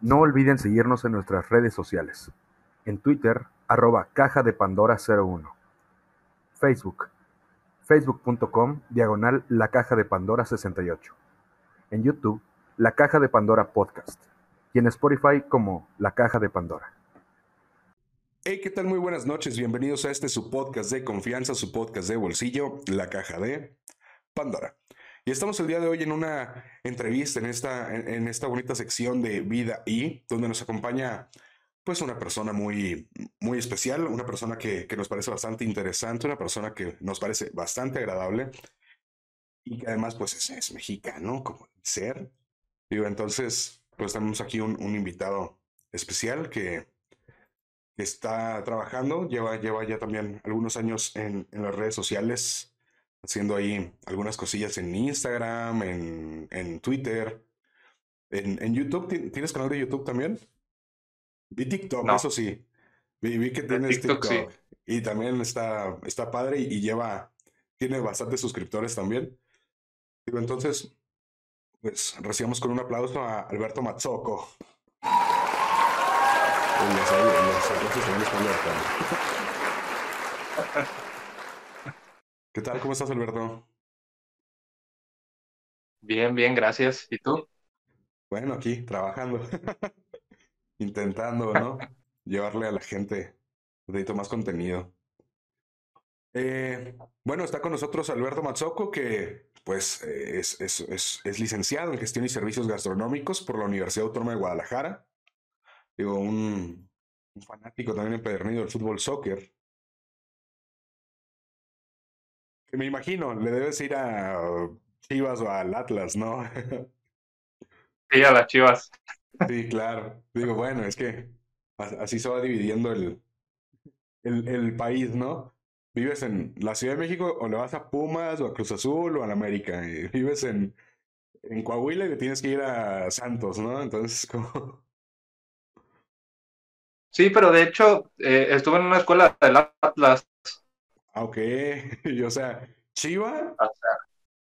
No olviden seguirnos en nuestras redes sociales. En Twitter, arroba caja de Pandora 01. Facebook, facebook.com, diagonal la caja de Pandora 68. En YouTube, la caja de Pandora Podcast. Y en Spotify como la caja de Pandora. Hey, ¿qué tal? Muy buenas noches. Bienvenidos a este su podcast de confianza, su podcast de bolsillo, la caja de Pandora. Y estamos el día de hoy en una entrevista en esta, en, esta bonita sección de Vida y, donde nos acompaña pues una persona muy, muy especial, una persona que, que nos parece bastante interesante, una persona que nos parece bastante agradable y que además pues es, mexicano, como ser. Digo, entonces, pues tenemos aquí un, invitado especial que, está trabajando, lleva, lleva ya también algunos años en, en las redes sociales haciendo ahí algunas cosillas en Instagram, en, en Twitter, en, en, YouTube. ¿Tienes canal de YouTube también? Vi TikTok, eso sí. Vi, que tienes TikTok. Y también está, está padre y, lleva, tiene bastantes suscriptores también. Digo, entonces, pues recibamos con un aplauso a Alberto Mazzoco. ¿Qué tal? ¿Cómo estás, Alberto? Bien, bien, gracias. ¿Y tú? Bueno, aquí trabajando, intentando, ¿no? Llevarle a la gente un poquito más contenido. Eh, bueno, está con nosotros Alberto Mazzoco, que pues es, es, es, es, licenciado en Gestión y Servicios Gastronómicos por la Universidad Autónoma de Guadalajara. Digo, un, un fanático también empedernido del fútbol soccer. Me imagino, le debes ir a Chivas o al Atlas, ¿no? Sí, a las Chivas. Sí, claro. Digo, bueno, es que así se va dividiendo el, el, el país, ¿no? Vives en la Ciudad de México o le vas a Pumas o a Cruz Azul o a la América. Y vives en, en Coahuila y le tienes que ir a Santos, ¿no? Entonces, como... Sí, pero de hecho eh, estuve en una escuela del Atlas ok, y, o sea, Chiva,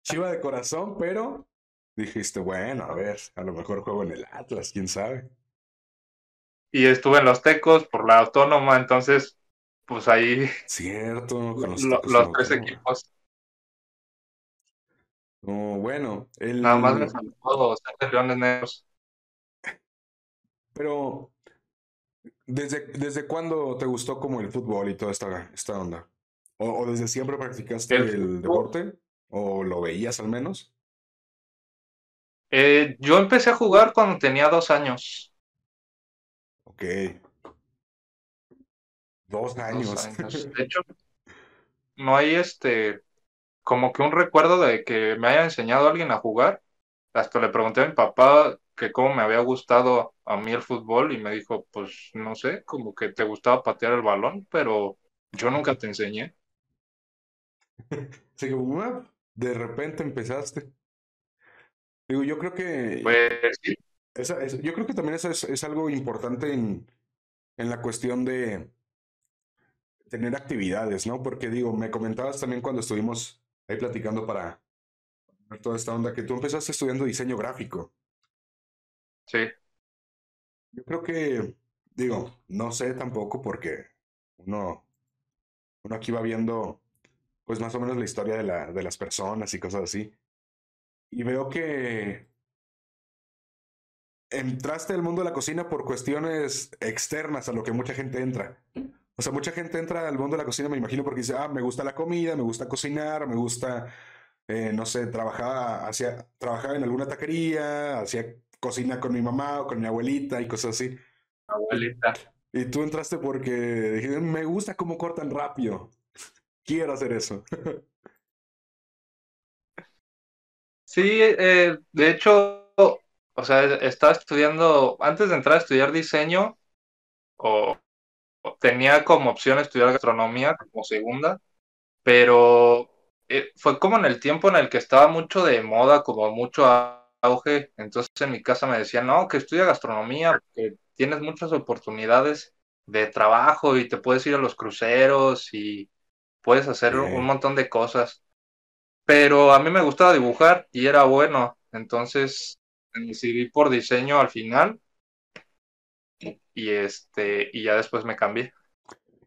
Chiva de corazón, pero dijiste, bueno, a ver, a lo mejor juego en el Atlas, quién sabe. Y estuve en los Tecos por la autónoma, entonces, pues ahí. Cierto, con los, los tres equipos. No, bueno, el... Nada más me faltó ser Leones Negros. Pero, ¿desde, ¿desde cuándo te gustó como el fútbol y toda esta, esta onda? ¿O, desde siempre practicaste el, deporte? ¿O lo veías al menos? Eh, yo empecé a jugar cuando tenía dos años. Ok. Dos años. De hecho, no hay este, como que un recuerdo de que me haya enseñado alguien a jugar. Hasta le pregunté a mi papá que cómo me había gustado a mí el fútbol y me dijo, pues no sé, como que te gustaba patear el balón, pero yo nunca te enseñé. Así que, de repente empezaste. Digo, yo creo que. Pues sí. yo creo que también eso es, es algo importante en, en la cuestión de tener actividades, ¿no? Porque digo, me comentabas también cuando estuvimos ahí platicando para ver toda esta onda, que tú empezaste estudiando diseño gráfico. Sí. Yo creo que, digo, no sé tampoco porque uno, uno aquí va viendo pues más o menos la historia de, la, de las personas y cosas así. Y veo que entraste al mundo de la cocina por cuestiones externas a lo que mucha gente entra. O sea, mucha gente entra al mundo de la cocina, me imagino, porque dice, ah, me gusta la comida, me gusta cocinar, me gusta, eh, no sé, trabajaba, hacía, trabajaba en alguna taquería, hacía cocina con mi mamá o con mi abuelita y cosas así. Abuelita. Y tú entraste porque dije, me gusta cómo cortan rápido quiero hacer eso. Sí, eh, de hecho, o sea, estaba estudiando, antes de entrar a estudiar diseño, o, tenía como opción estudiar gastronomía como segunda, pero eh, fue como en el tiempo en el que estaba mucho de moda, como mucho auge, entonces en mi casa me decían, no, que estudia gastronomía, tienes muchas oportunidades de trabajo y te puedes ir a los cruceros y puedes hacer un montón de cosas. Pero a mí me gustaba dibujar y era bueno, entonces me decidí por diseño al final y este, y ya después me cambié.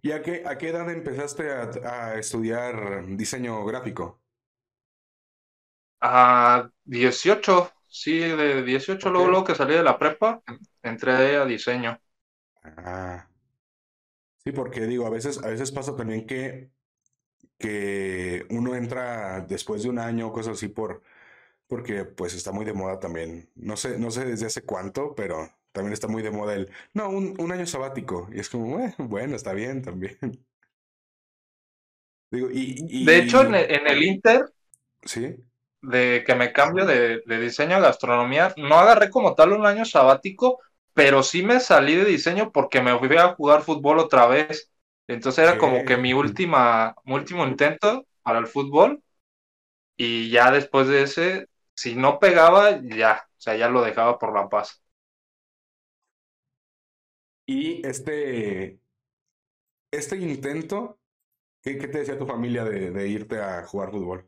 ¿Y a qué, a qué edad empezaste a, a estudiar diseño gráfico? A 18, sí, de 18, luego, luego que salí de la prepa, entré a diseño. Ah. Sí, porque digo, a veces, a veces pasa también que, que uno entra después de un año, cosas así, por, porque pues está muy de moda también. No sé, no sé desde hace cuánto, pero también está muy de moda el, no, un, un año sabático. Y es como, "Eh, bueno, está bien también. Digo, y, De hecho, en el, en el Inter, sí, de que me cambio de, de diseño a gastronomía, no agarré como tal un año sabático, pero sí me salí de diseño porque me fui a jugar fútbol otra vez. Entonces era como que mi última, mi último intento para el fútbol y ya después de ese, si no pegaba, ya, o sea, ya lo dejaba por la paz. Y este, este intento, ¿qué, qué te decía tu familia de, de irte a jugar fútbol?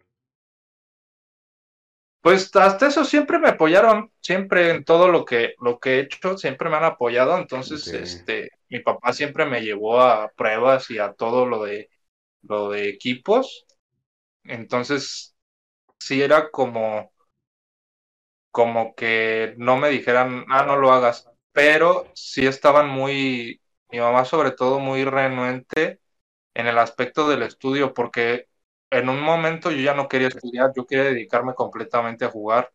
Pues hasta eso siempre me apoyaron, siempre en todo lo que, lo que he hecho, siempre me han apoyado. Entonces, este, mi papá siempre me llevó a pruebas y a todo lo de, lo de equipos. Entonces, sí era como, como que no me dijeran, ah, no lo hagas. Pero sí estaban muy, mi mamá sobre todo muy renuente en el aspecto del estudio, porque en un momento yo ya no quería estudiar, yo quería dedicarme completamente a jugar.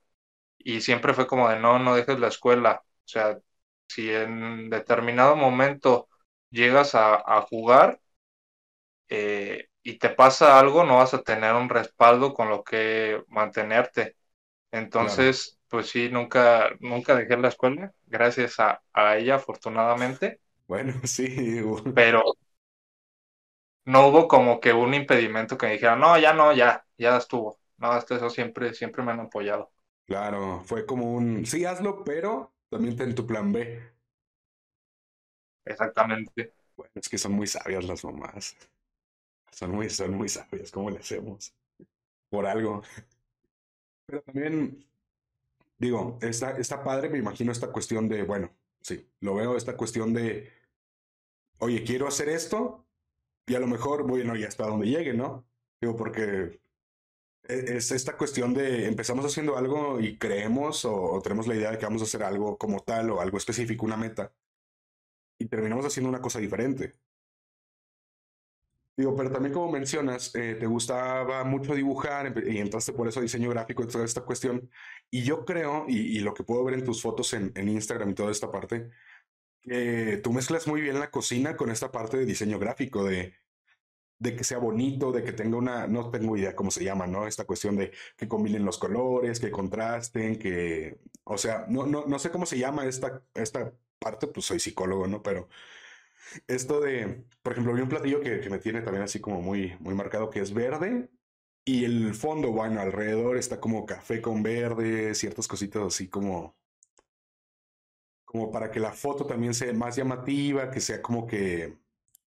Y siempre fue como de no, no dejes la escuela. O sea, si en determinado momento llegas a, a jugar eh, y te pasa algo, no vas a tener un respaldo con lo que mantenerte. claro. Entonces, pues sí, nunca, nunca dejé la escuela, gracias a, a ella, afortunadamente, Bueno, sí, pero no hubo como que un impedimento que me dijera, no, ya no, ya, ya estuvo. No, hasta eso siempre, siempre me han apoyado. claro, fue como un, sí, hazlo, pero también ten tu plan B. Exactamente. Bueno, es que son muy sabias las mamás. Son muy, son muy sabias, ¿cómo le hacemos? Por algo. Pero también, digo, está, está padre, me imagino esta cuestión de, bueno, sí, lo veo, esta cuestión de, oye, quiero hacer esto y a lo mejor, bueno, ya hasta donde llegue, ¿no? Digo, porque es esta cuestión de empezamos haciendo algo y creemos o, o tenemos la idea de que vamos a hacer algo como tal o algo específico, una meta, y terminamos haciendo una cosa diferente. Digo, pero también como mencionas, eh, te gustaba mucho dibujar y entraste por eso diseño gráfico y toda esta cuestión. Y yo creo, y, lo que puedo ver en tus fotos en, en Instagram y toda esta parte, que tú mezclas muy bien la cocina con esta parte de diseño gráfico, de, de que sea bonito, de que tenga una, no tengo idea cómo se llama, ¿no? Esta cuestión de que combinen los colores, que contrasten, que, o sea, no, no, no sé cómo se llama esta, esta parte, pues soy psicólogo, ¿no? Pero esto de, por ejemplo, vi un platillo que, que me tiene también así como muy, muy marcado, que es verde y el fondo, bueno, alrededor está como café con verde, ciertas cositas así como, como para que la foto también sea más llamativa, que sea como que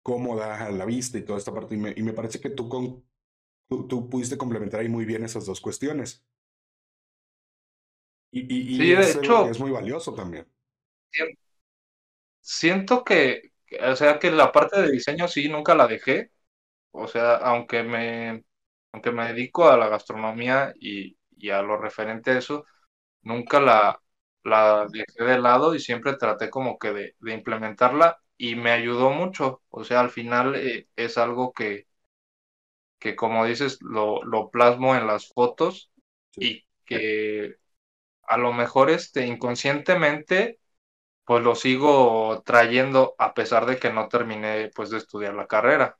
cómoda a la vista y toda esta parte. Y me, y me parece que tú, con, tú, tú pudiste complementar ahí muy bien esas dos cuestiones. Y, y, Sí, de hecho, es muy valioso también. siento que, que- o sea, que la parte de diseño sí, nunca la dejé. O sea, aunque me, aunque me dedico a la gastronomía y, y a lo referente a eso, nunca la, la dejé de lado y siempre traté como que de, de implementarla y me ayudó mucho. O sea, al final eh, es algo que, que, como dices, lo, lo plasmo en las fotos Sí. y que a lo mejor este, inconscientemente pues lo sigo trayendo a pesar de que no terminé pues de estudiar la carrera.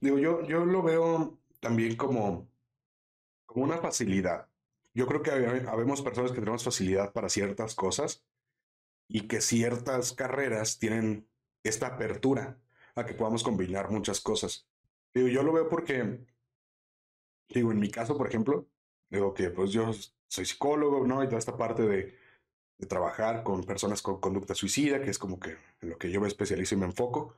Digo, yo, yo lo veo también como, como una facilidad. Yo creo que habe- habemos personas que tenemos facilidad para ciertas cosas y que ciertas carreras tienen esta apertura a que podamos combinar muchas cosas. Digo, yo lo veo porque, digo, en mi caso, por ejemplo, digo que pues yo soy psicólogo, ¿no? Y toda esta parte de, de trabajar con personas con conducta suicida, que es como que en lo que yo me especializo y me enfoco.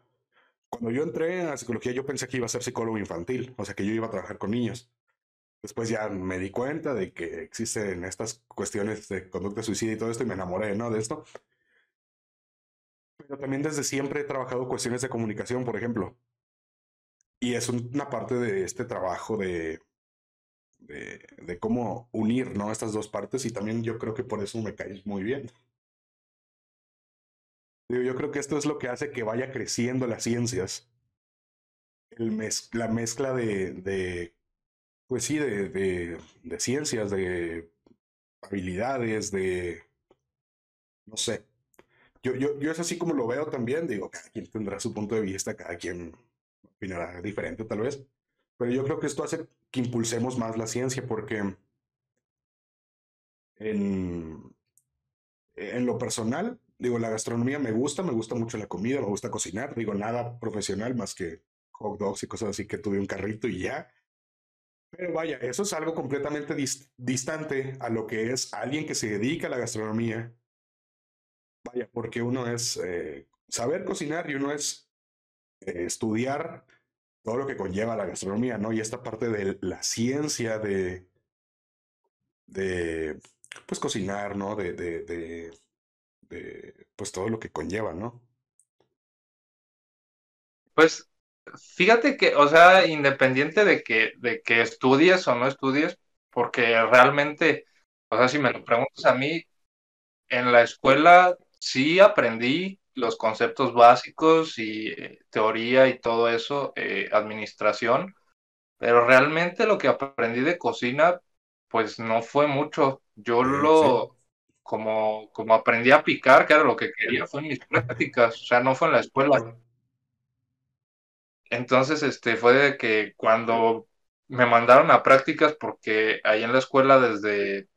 Cuando yo entré a psicología, yo pensé que iba a ser psicólogo infantil, o sea, que yo iba a trabajar con niños. Después ya me di cuenta de que existen estas cuestiones de conducta suicida y todo esto y me enamoré, ¿no? De esto. Pero también desde siempre he trabajado cuestiones de comunicación, por ejemplo. Y es una parte de este trabajo de, de, de cómo unir, ¿no? Estas dos partes y también yo creo que por eso me caes muy bien. Yo creo que esto es lo que hace que vaya creciendo las ciencias. La mezcla de, de pues sí, de, de, de, ciencias, de habilidades, de, no sé. Yo, yo, yo es así como lo veo también, digo, cada quien tendrá su punto de vista, cada quien opinará diferente tal vez, pero yo creo que esto hace que impulsemos más la ciencia porque en, en lo personal, digo, la gastronomía me gusta, me gusta mucho la comida, me gusta cocinar, digo, nada profesional más que hot dogs y cosas así que tuve un carrito y ya. Pero vaya, eso es algo completamente dist distante a lo que es alguien que se dedica a la gastronomía. Vaya, porque uno es eh, saber cocinar y uno es eh, estudiar todo lo que conlleva la gastronomía, ¿no? Y esta parte de la ciencia de, de pues cocinar, ¿no? De, de, de de pues todo lo que conlleva, ¿no? Pues fíjate que, o sea, independiente de que, de que estudies o no estudies, porque realmente, o sea, si me lo preguntas a mí, en la escuela sí aprendí los conceptos básicos y eh, teoría y todo eso, eh, administración, pero realmente lo que aprendí de cocina, pues no fue mucho. Yo lo, como, como aprendí a picar, que era lo que quería, fue en mis prácticas, o sea, no fue en la escuela. Entonces, este, fue de que cuando me mandaron a prácticas, porque ahí en la escuela desde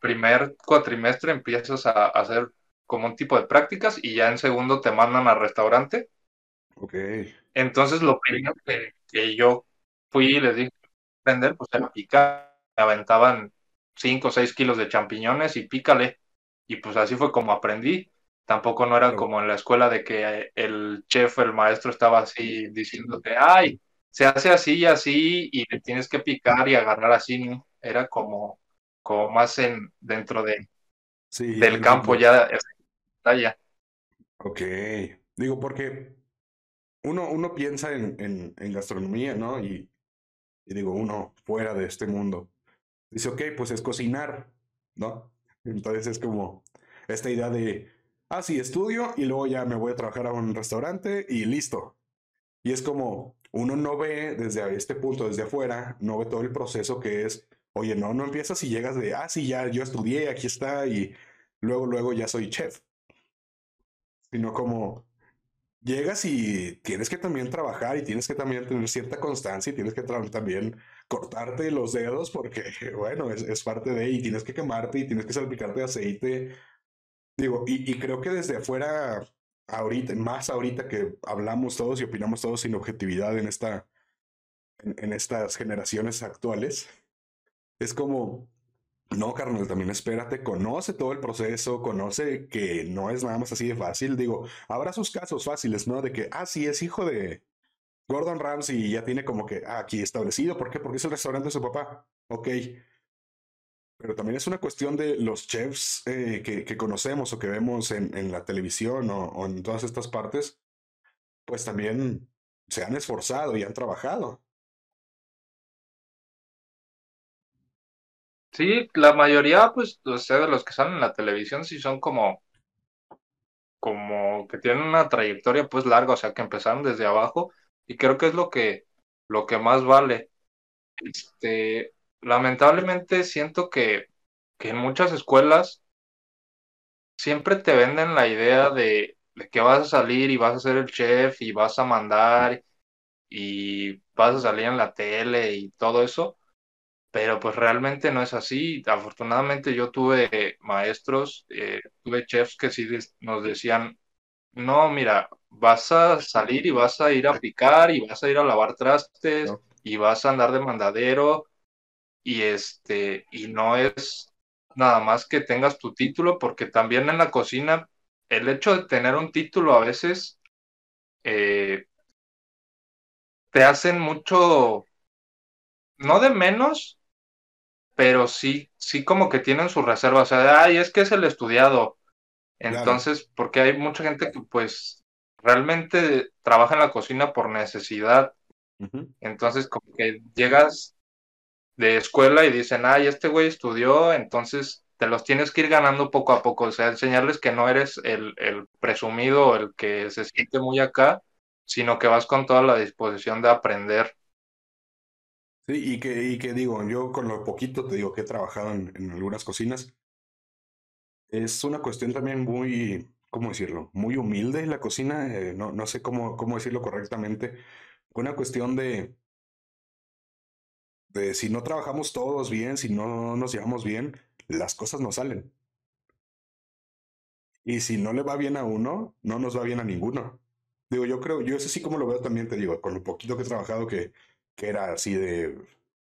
primer cuatrimestre empiezas a, hacer como un tipo de prácticas y ya en segundo te mandan al restaurante. Ok. Entonces, lo primero que, que yo fui y les dije aprender, pues era picar. Me aventaban 5 o 6 kilos de champiñones y pícale. Y pues así fue como aprendí. Tampoco no era como en la escuela de que el chef, el maestro estaba así diciéndote, ay, se hace así y así y le tienes que picar y agarrar así, ¿no? Era como, como más en dentro de, sí, del campo ya, ya. Ok, digo porque uno, uno piensa en, en, en gastronomía, ¿no? Y, y digo, uno fuera de este mundo. Dice, ok, pues es cocinar, ¿no? Entonces es como esta idea de, ah, sí, estudio y luego ya me voy a trabajar a un restaurante y listo. Y es como, uno no ve desde este punto, desde afuera, no ve todo el proceso que es, oye, no, no empiezas y llegas de, ah, sí, ya yo estudié, aquí está, y luego, luego ya soy chef. Sino como, llegas y tienes que también trabajar y tienes que también tener cierta constancia y tienes que también cortarte los dedos porque, bueno, es, es, parte de, y tienes que quemarte y tienes que salpicarte aceite. Digo, y, y creo que desde afuera, ahorita, más ahorita que hablamos todos y opinamos todos sin objetividad en, esta, en estas generaciones actuales, es como, no, carnal, también espérate, conoce todo el proceso, conoce que no es nada más así de fácil. Digo, habrá sus casos fáciles, ¿no? De que, ah, sí, es hijo de Gordon Ramsay y ya tiene como que aquí establecido. ¿Por qué? Porque es el restaurante de su papá. Ok. Pero también es una cuestión de los chefs eh, que, conocemos o que vemos en, en la televisión o, o en todas estas partes, pues también se han esforzado y han trabajado. Sí, la mayoría, pues, o sea, de los que salen en la televisión sí son como, como que tienen una trayectoria pues larga, o sea, que empezaron desde abajo y creo que es lo que, lo que más vale. Este, lamentablemente siento que, que en muchas escuelas siempre te venden la idea de, de que vas a salir y vas a ser el chef y vas a mandar y vas a salir en la tele y todo eso pero pues realmente no es así. Afortunadamente yo tuve maestros, eh, tuve chefs que sí nos decían, no, mira, vas a salir y vas a ir a picar y vas a ir a lavar trastes no. y vas a andar de mandadero y este, y no es nada más que tengas tu título, porque también en la cocina el hecho de tener un título a veces eh, te hacen mucho, no de menos, pero sí, sí como que tienen su reserva, o sea, ay, es que es el estudiado. Entonces, porque hay mucha gente que pues realmente trabaja en la cocina por necesidad. Entonces, como que llegas de escuela y dicen, ay, este güey estudió, entonces te los tienes que ir ganando poco a poco, o sea, enseñarles que no eres el, el presumido, el que se siente muy acá, sino que vas con toda la disposición de aprender. Y que, y que digo, yo con lo poquito te digo que he trabajado en, algunas cocinas, es una cuestión también muy, ¿cómo decirlo? Muy humilde la cocina, eh, no, no sé cómo, cómo decirlo correctamente, una cuestión de, de si no trabajamos todos bien, si no nos llevamos bien, las cosas no salen. Y si no le va bien a uno, no nos va bien a ninguno. Digo, yo creo, yo eso sí como lo veo también, te digo, con lo poquito que he trabajado que, que era así de,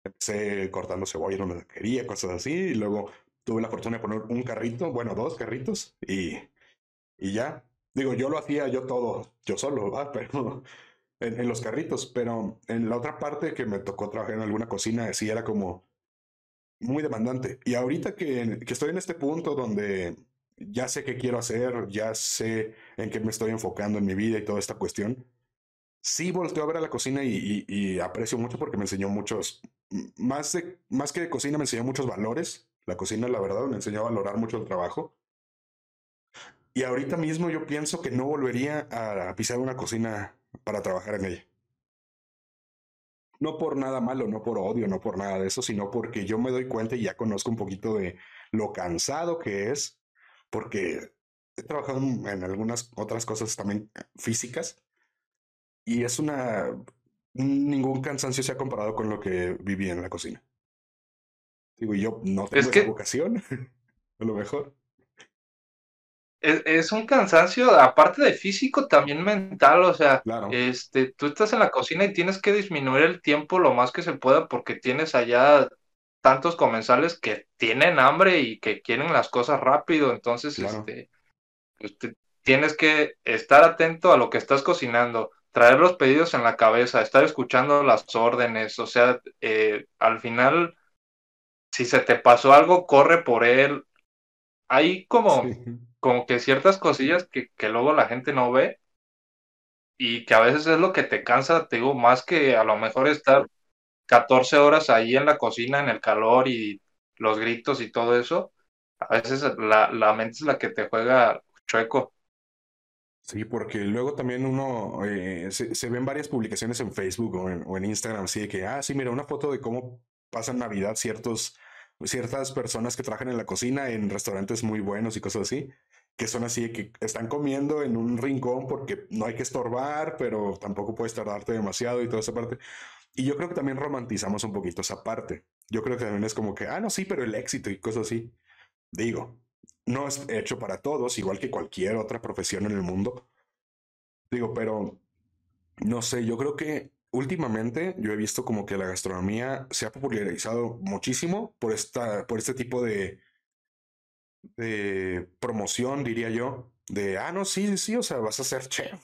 empecé cortando cebolla en una quería, cosas así, y luego tuve la fortuna de poner un carrito, bueno, dos carritos, y, y ya. Digo, yo lo hacía yo todo, yo solo, ¿verdad? Pero en, los carritos, pero en la otra parte que me tocó trabajar en alguna cocina, sí era como muy demandante. Y ahorita que, que estoy en este punto donde ya sé qué quiero hacer, ya sé en qué me estoy enfocando en mi vida y toda esta cuestión, sí volteo a ver a la cocina y, aprecio mucho porque me enseñó muchos, más, de, más que de cocina, me enseñó muchos valores. La cocina, la verdad, me enseñó a valorar mucho el trabajo. Y ahorita mismo yo pienso que no volvería a pisar una cocina para trabajar en ella. No por nada malo, no por odio, no por nada de eso, sino porque yo me doy cuenta y ya conozco un poquito de lo cansado que es, porque he trabajado en algunas otras cosas también físicas y es una... Ningún cansancio se ha comparado con lo que viví en la cocina. Digo, yo no tengo esa vocación, a lo mejor. Es, un cansancio, aparte de físico, también mental, o sea, este, tú estás en la cocina y tienes que disminuir el tiempo lo más que se pueda porque tienes allá tantos comensales que tienen hambre y que quieren las cosas rápido, entonces, este, pues, tienes que estar atento a lo que estás cocinando, traer los pedidos en la cabeza, estar escuchando las órdenes, o sea, eh, al final, si se te pasó algo, corre por él. Hay como como que ciertas cosillas que, que luego la gente no ve y que a veces es lo que te cansa, te digo, más que a lo mejor estar 14 horas ahí en la cocina, en el calor y los gritos y todo eso, a veces la, la mente es la que te juega chueco. Sí, porque luego también uno eh, se, se, ven varias publicaciones en Facebook o en, o en, Instagram, así de que, ah, sí, mira, una foto de cómo pasan Navidad ciertos, ciertas personas que trabajan en la cocina en restaurantes muy buenos y cosas así que son así, que están comiendo en un rincón porque no hay que estorbar, pero tampoco puedes tardarte demasiado y toda esa parte. Y yo creo que también romantizamos un poquito esa parte. Yo creo que también es como que, ah, no, sí, pero el éxito y cosas así. Digo, no es hecho para todos, igual que cualquier otra profesión en el mundo. Digo, pero no sé, yo creo que últimamente yo he visto como que la gastronomía se ha popularizado muchísimo por, esta, por este tipo de, promoción, diría yo, de, ah, no, sí, sí, o sea, vas a ser chef.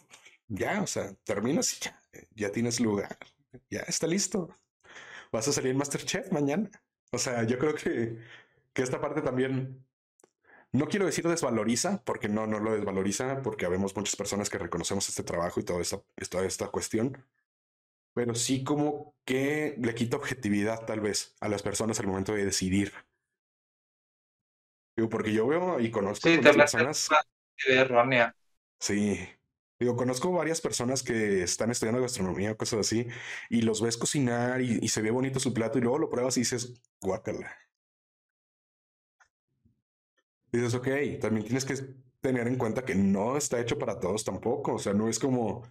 Ya, o sea, terminas y ya, ya tienes lugar, ya está listo. Vas a salir Masterchef mañana. O sea, yo creo que, que esta parte también, no quiero decir desvaloriza, porque no, no lo desvaloriza, porque habemos muchas personas que reconocemos este trabajo y toda esta, toda esta cuestión, pero sí como que le quita objetividad tal vez a las personas al momento de decidir Digo, porque yo veo y conozco sí, personas. errónea. Sí. Digo, conozco varias personas que están estudiando gastronomía o cosas así, y los ves cocinar y, se ve bonito su plato, y luego lo pruebas y dices, guácala. Dices, ok, también tienes que tener en cuenta que no está hecho para todos tampoco. O sea, no es como.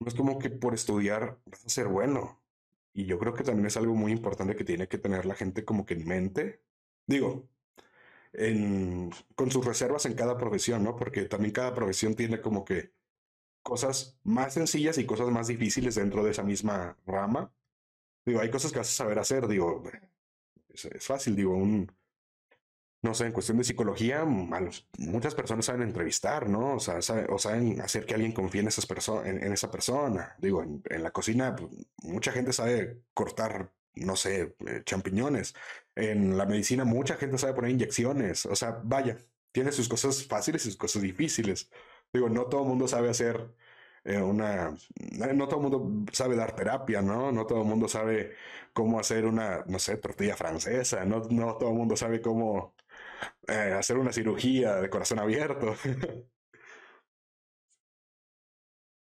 No es como que por estudiar vas a ser bueno. Y yo creo que también es algo muy importante que tiene que tener la gente como que en mente. Digo, en, con sus reservas en cada profesión, ¿no? Porque también cada profesión tiene como que cosas más sencillas y cosas más difíciles dentro de esa misma rama. Digo, hay cosas que vas a saber hacer, digo, es, fácil, digo, un, no sé, en cuestión de psicología, muchas personas saben entrevistar, ¿no? O sea, o saben hacer que alguien confíe en, esas en, esa persona. Digo, en, la cocina, pues, mucha gente sabe cortar no sé, eh, champiñones. En la medicina mucha gente sabe poner inyecciones. O sea, vaya, tiene sus cosas fáciles y sus cosas difíciles. Digo, no todo el mundo sabe hacer eh, una... No todo el mundo sabe dar terapia, ¿no? No todo el mundo sabe cómo hacer una, no sé, tortilla francesa. No, no todo el mundo sabe cómo eh, hacer una cirugía de corazón abierto.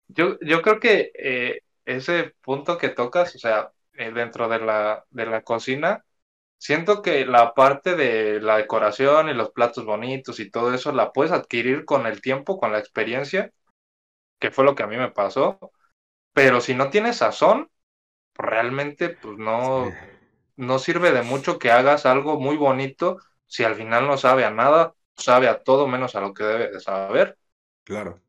yo, yo creo que eh, ese punto que tocas, o sea, eh, dentro de la, de la cocina, siento que la parte de la decoración y los platos bonitos y todo eso la puedes adquirir con el tiempo, con la experiencia, que fue lo que a mí me pasó. Pero si no tienes sazón, realmente pues no, no sirve de mucho que hagas algo muy bonito si al final no sabe a nada, sabe a todo menos a lo que debe de saber. Claro.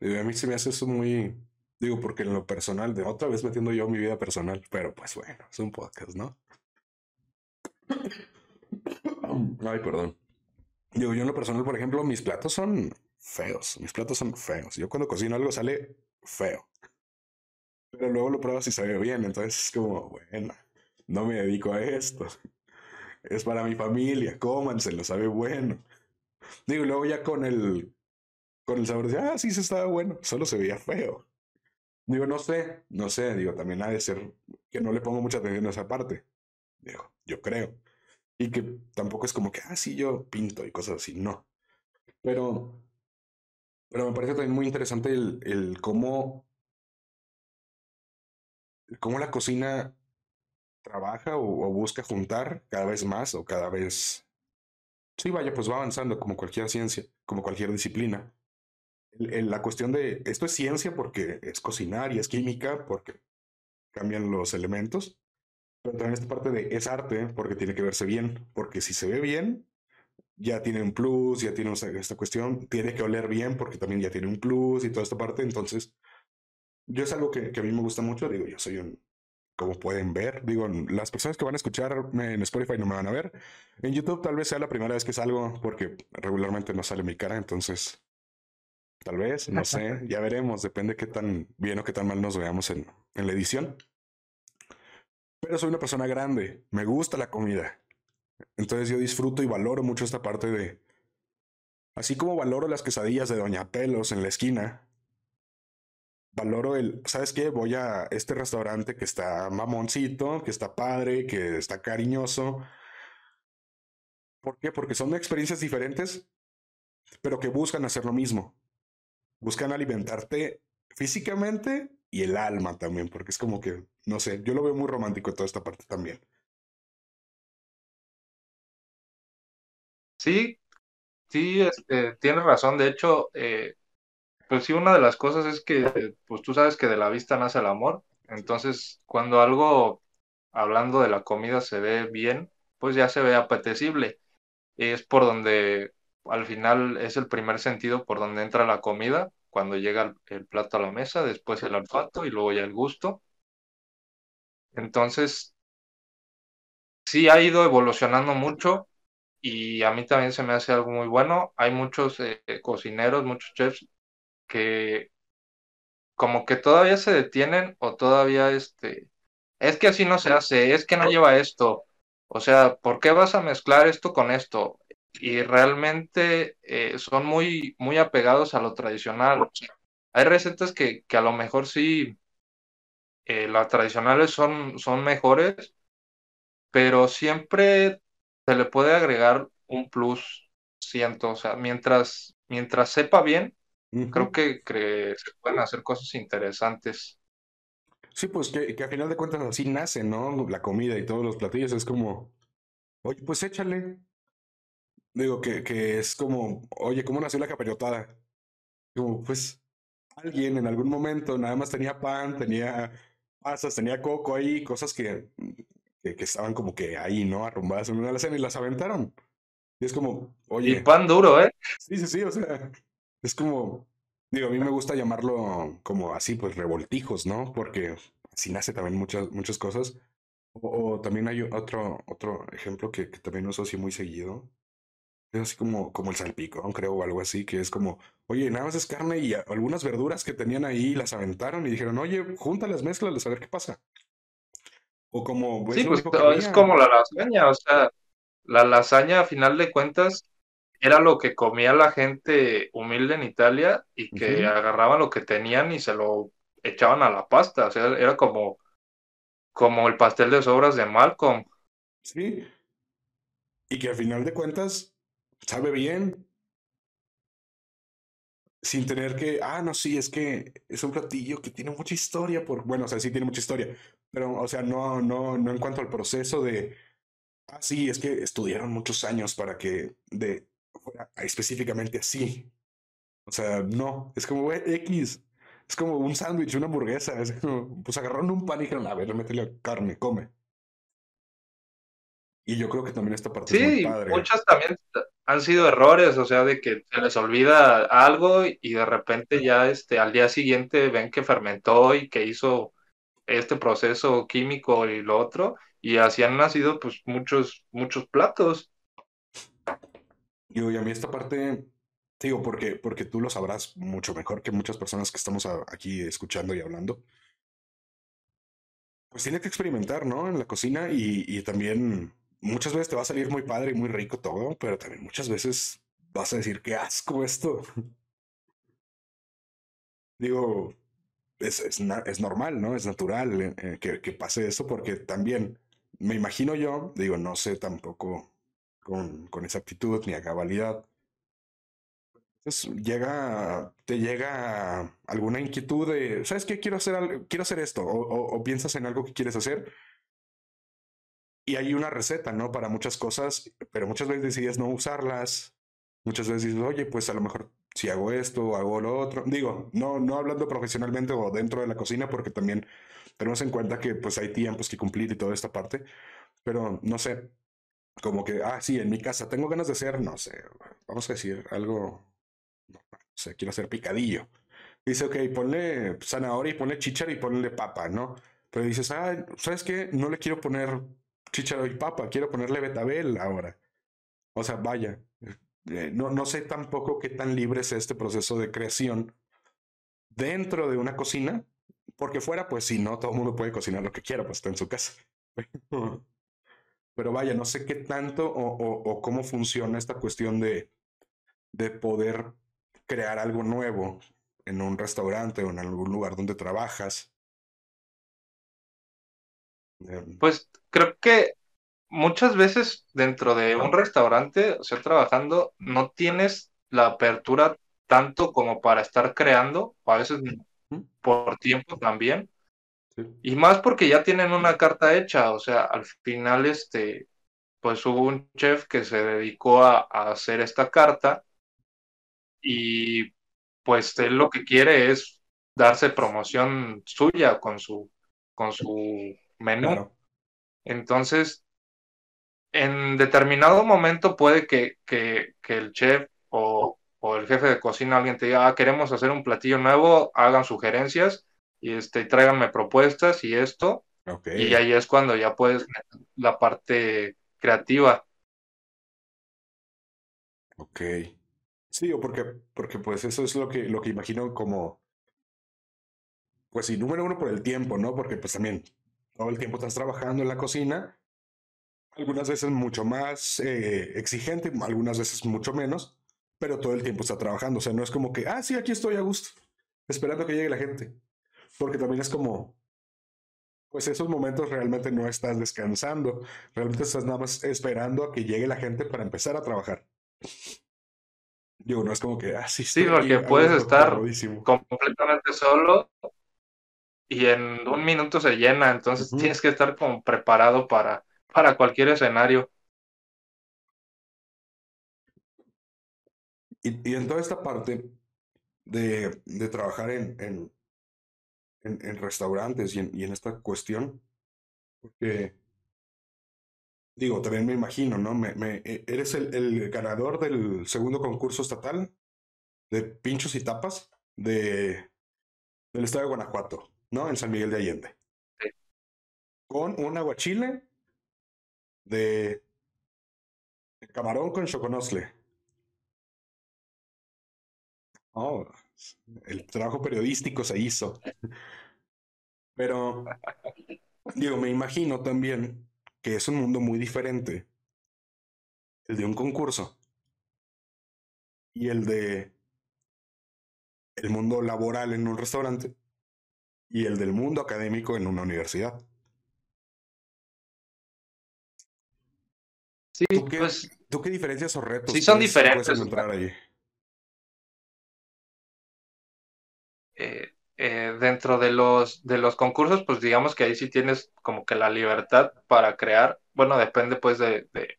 A mí se me hace eso muy, digo, porque en lo personal, de otra vez metiendo yo mi vida personal, pero pues bueno, es un podcast, ¿no? Ay, perdón. Digo, yo en lo personal, por ejemplo, mis platos son feos, mis platos son feos. Yo cuando cocino algo sale feo. Pero luego lo pruebas y sabe bien, entonces es como, bueno, no me dedico a esto es para mi familia, cómanselo, sabe bueno. Digo, luego ya con el, con el sabor de, ah, sí, se estaba bueno, solo se veía feo. Digo, no sé, no sé, digo, también ha de ser que no le pongo mucha atención a esa parte. Digo, yo creo. Y que tampoco es como que, ah, sí, yo pinto y cosas así, no. Pero, pero me parece también muy interesante el, el cómo, cómo la cocina trabaja o, busca juntar cada vez más o cada vez... Sí, vaya, pues va avanzando como cualquier ciencia, como cualquier disciplina. la cuestión de, esto es ciencia porque es cocinar y es química porque cambian los elementos, pero también esta parte de es arte porque tiene que verse bien, porque si se ve bien, ya tiene un plus, ya tiene esta cuestión, tiene que oler bien porque también ya tiene un plus y toda esta parte, entonces yo es algo que, que a mí me gusta mucho, digo, yo soy un como pueden ver. Digo, las personas que van a escucharme en Spotify no me van a ver. En YouTube tal vez sea la primera vez que salgo porque regularmente no sale mi cara, entonces tal vez, no sé, ya veremos, depende qué tan bien o qué tan mal nos veamos en, en la edición. Pero soy una persona grande, me gusta la comida. Entonces yo disfruto y valoro mucho esta parte de... Así como valoro las quesadillas de Doña Pelos en la esquina, valoro el, ¿sabes qué? Voy a este restaurante que está mamoncito, que está padre, que está cariñoso. ¿Por qué? Porque son experiencias diferentes, pero que buscan hacer lo mismo. Buscan alimentarte físicamente y el alma también, porque es como que, no sé, yo lo veo muy romántico toda esta parte también. Sí, sí, este, tienes razón. De hecho, eh, pues sí, una de las cosas es que, pues tú sabes que de la vista nace el amor. Entonces, cuando algo, hablando de la comida, se ve bien, pues ya se ve apetecible. Es por donde, al final, es el primer sentido por donde entra la comida, cuando llega el, plato a la mesa, después el olfato y luego ya el gusto. Entonces, sí ha ido evolucionando mucho y a mí también se me hace algo muy bueno. Hay muchos eh, cocineros, muchos chefs que como que todavía se detienen o todavía este, es que así no se hace, es que no lleva esto. O sea, ¿por qué vas a mezclar esto con esto? Y realmente eh, son muy, muy apegados a lo tradicional. Hay recetas que, que a lo mejor sí, eh, las tradicionales son, son mejores, pero siempre se le puede agregar un plus, siento. O sea, mientras, mientras sepa bien, Creo que, se pueden hacer cosas interesantes. Sí, pues que, que a final de cuentas así nace, ¿no? La comida y todos los platillos es como, oye, pues échale. Digo que, que es como, oye, ¿cómo nació la caperotada? Como, pues alguien en algún momento nada más tenía pan, tenía pasas, tenía coco ahí, cosas que, que, que estaban como que ahí, ¿no? Arrumbadas en una alacena y las aventaron. Y es como, oye. Y pan duro, ¿eh? Sí, sí, sí, o sea, es como, digo, a mí me gusta llamarlo como así, pues revoltijos, ¿no? Porque así nace también muchas, muchas cosas. O, también hay otro, otro ejemplo que, que también uso así muy seguido. Es así como, como el salpicón, creo, o algo así, que es como, oye, nada más es carne y algunas verduras que tenían ahí las aventaron y dijeron, oye, júntalas, mezclalas, a ver qué pasa. O como... Sí, pues es como la lasaña, o sea, la lasaña a final de cuentas era lo que comía la gente humilde en Italia y que agarraban lo que tenían y se lo echaban a la pasta, o sea, era como, como el pastel de sobras de Malcolm. Sí. Y que al final de cuentas sabe bien. Sin tener que, ah, no, sí, es que es un platillo que tiene mucha historia, por, bueno, o sea, sí tiene mucha historia, pero, o sea, no, no, no en cuanto al proceso de, ah, sí, es que estudiaron muchos años para que de, fuera específicamente así. O sea, no, es como X, es como un sándwich, una hamburguesa, es como, pues agarraron un pan y dijeron, a ver, métele carne, come. Y yo creo que también esta parte sí, es muy padre. muchas también han sido errores, o sea, de que se les olvida algo y de repente ya este, al día siguiente ven que fermentó y que hizo este proceso químico y lo otro, y así han nacido pues muchos, muchos platos. Y a mí esta parte, digo, porque, porque tú lo sabrás mucho mejor que muchas personas que estamos aquí escuchando y hablando. Pues tiene que experimentar, ¿no? En la cocina y, y también muchas veces te va a salir muy padre y muy rico todo, pero también muchas veces vas a decir, qué asco esto. Digo, es, es, es, normal, ¿no? Es natural eh, eh, que, que, pase eso porque también me imagino yo, digo, no sé tampoco con, con exactitud ni a cabalidad. Entonces llega, te llega alguna inquietud de, ¿sabes qué? Quiero hacer, quiero hacer esto, o, piensas en algo que quieres hacer y hay una receta, ¿no? Para muchas cosas, pero muchas veces decides no usarlas. Muchas veces dices, oye, pues a lo mejor si hago esto o hago lo otro. Digo, no, no hablando profesionalmente o dentro de la cocina, porque también tenemos en cuenta que pues hay tiempos que cumplir y toda esta parte. Pero no sé, como que, ah, sí, en mi casa tengo ganas de hacer, no sé, vamos a decir algo, no, sé, quiero hacer picadillo. Dice, ok, ponle zanahoria y ponle chícharo y ponle papa, ¿no? Pero dices, ah, ¿sabes qué? No le quiero poner chicharo y papa, quiero ponerle betabel ahora. O sea, vaya, eh, no, no sé tampoco qué tan libre es este proceso de creación dentro de una cocina, porque fuera, pues si no, todo el mundo puede cocinar lo que quiera, pues está en su casa. Pero vaya, no sé qué tanto o, o, cómo funciona esta cuestión de, de poder crear algo nuevo en un restaurante o en algún lugar donde trabajas Em, pues creo que muchas veces dentro de un restaurante, o sea, trabajando, no tienes la apertura tanto como para estar creando, a veces por tiempo también. Y más porque ya tienen una carta hecha, o sea, al final este, pues hubo un chef que se dedicó a, a hacer esta carta y pues él lo que quiere es darse promoción suya con su, con su menú. Entonces, en determinado momento puede que, que, que el chef o, o, el jefe de cocina, alguien te diga, ah, queremos hacer un platillo nuevo, hagan sugerencias y este, tráiganme propuestas y esto. Y ahí es cuando ya puedes la parte creativa. Ok. Sí, o porque, porque pues eso es lo que, lo que imagino como, pues sí, número uno por el tiempo, ¿no? Porque pues también todo el tiempo estás trabajando en la cocina, algunas veces mucho más eh, exigente, algunas veces mucho menos, pero todo el tiempo está trabajando. O sea, no es como que, ah, sí, aquí estoy a gusto, esperando que llegue la gente. Porque también es como, pues esos momentos realmente no estás descansando, realmente estás nada más esperando a que llegue la gente para empezar a trabajar. Digo, no es como que, ah, sí, sí porque puedes estar completamente solo y en un minuto se llena, entonces tienes que estar como preparado para, para cualquier escenario. Y, y en toda esta parte de, de trabajar en, en, en, restaurantes y en, y en esta cuestión, porque digo, también me imagino, ¿no? Me, me, e, eres el, el, ganador del segundo concurso estatal de pinchos y tapas de, del estado de Guanajuato. ¿no? En San Miguel de Allende. Con un aguachile de camarón con choconosle. Oh, el trabajo periodístico se hizo. Pero Digo, me imagino también que es un mundo muy diferente el de un concurso y el de el mundo laboral en un restaurante y el del mundo académico en una universidad. Sí, ¿Tú qué, pues ¿tú qué diferencias o retos sí son diferentes. puedes encontrar allí? Eh, eh, dentro de los, de los concursos, pues digamos que ahí sí tienes como que la libertad para crear. Bueno, depende pues de, de-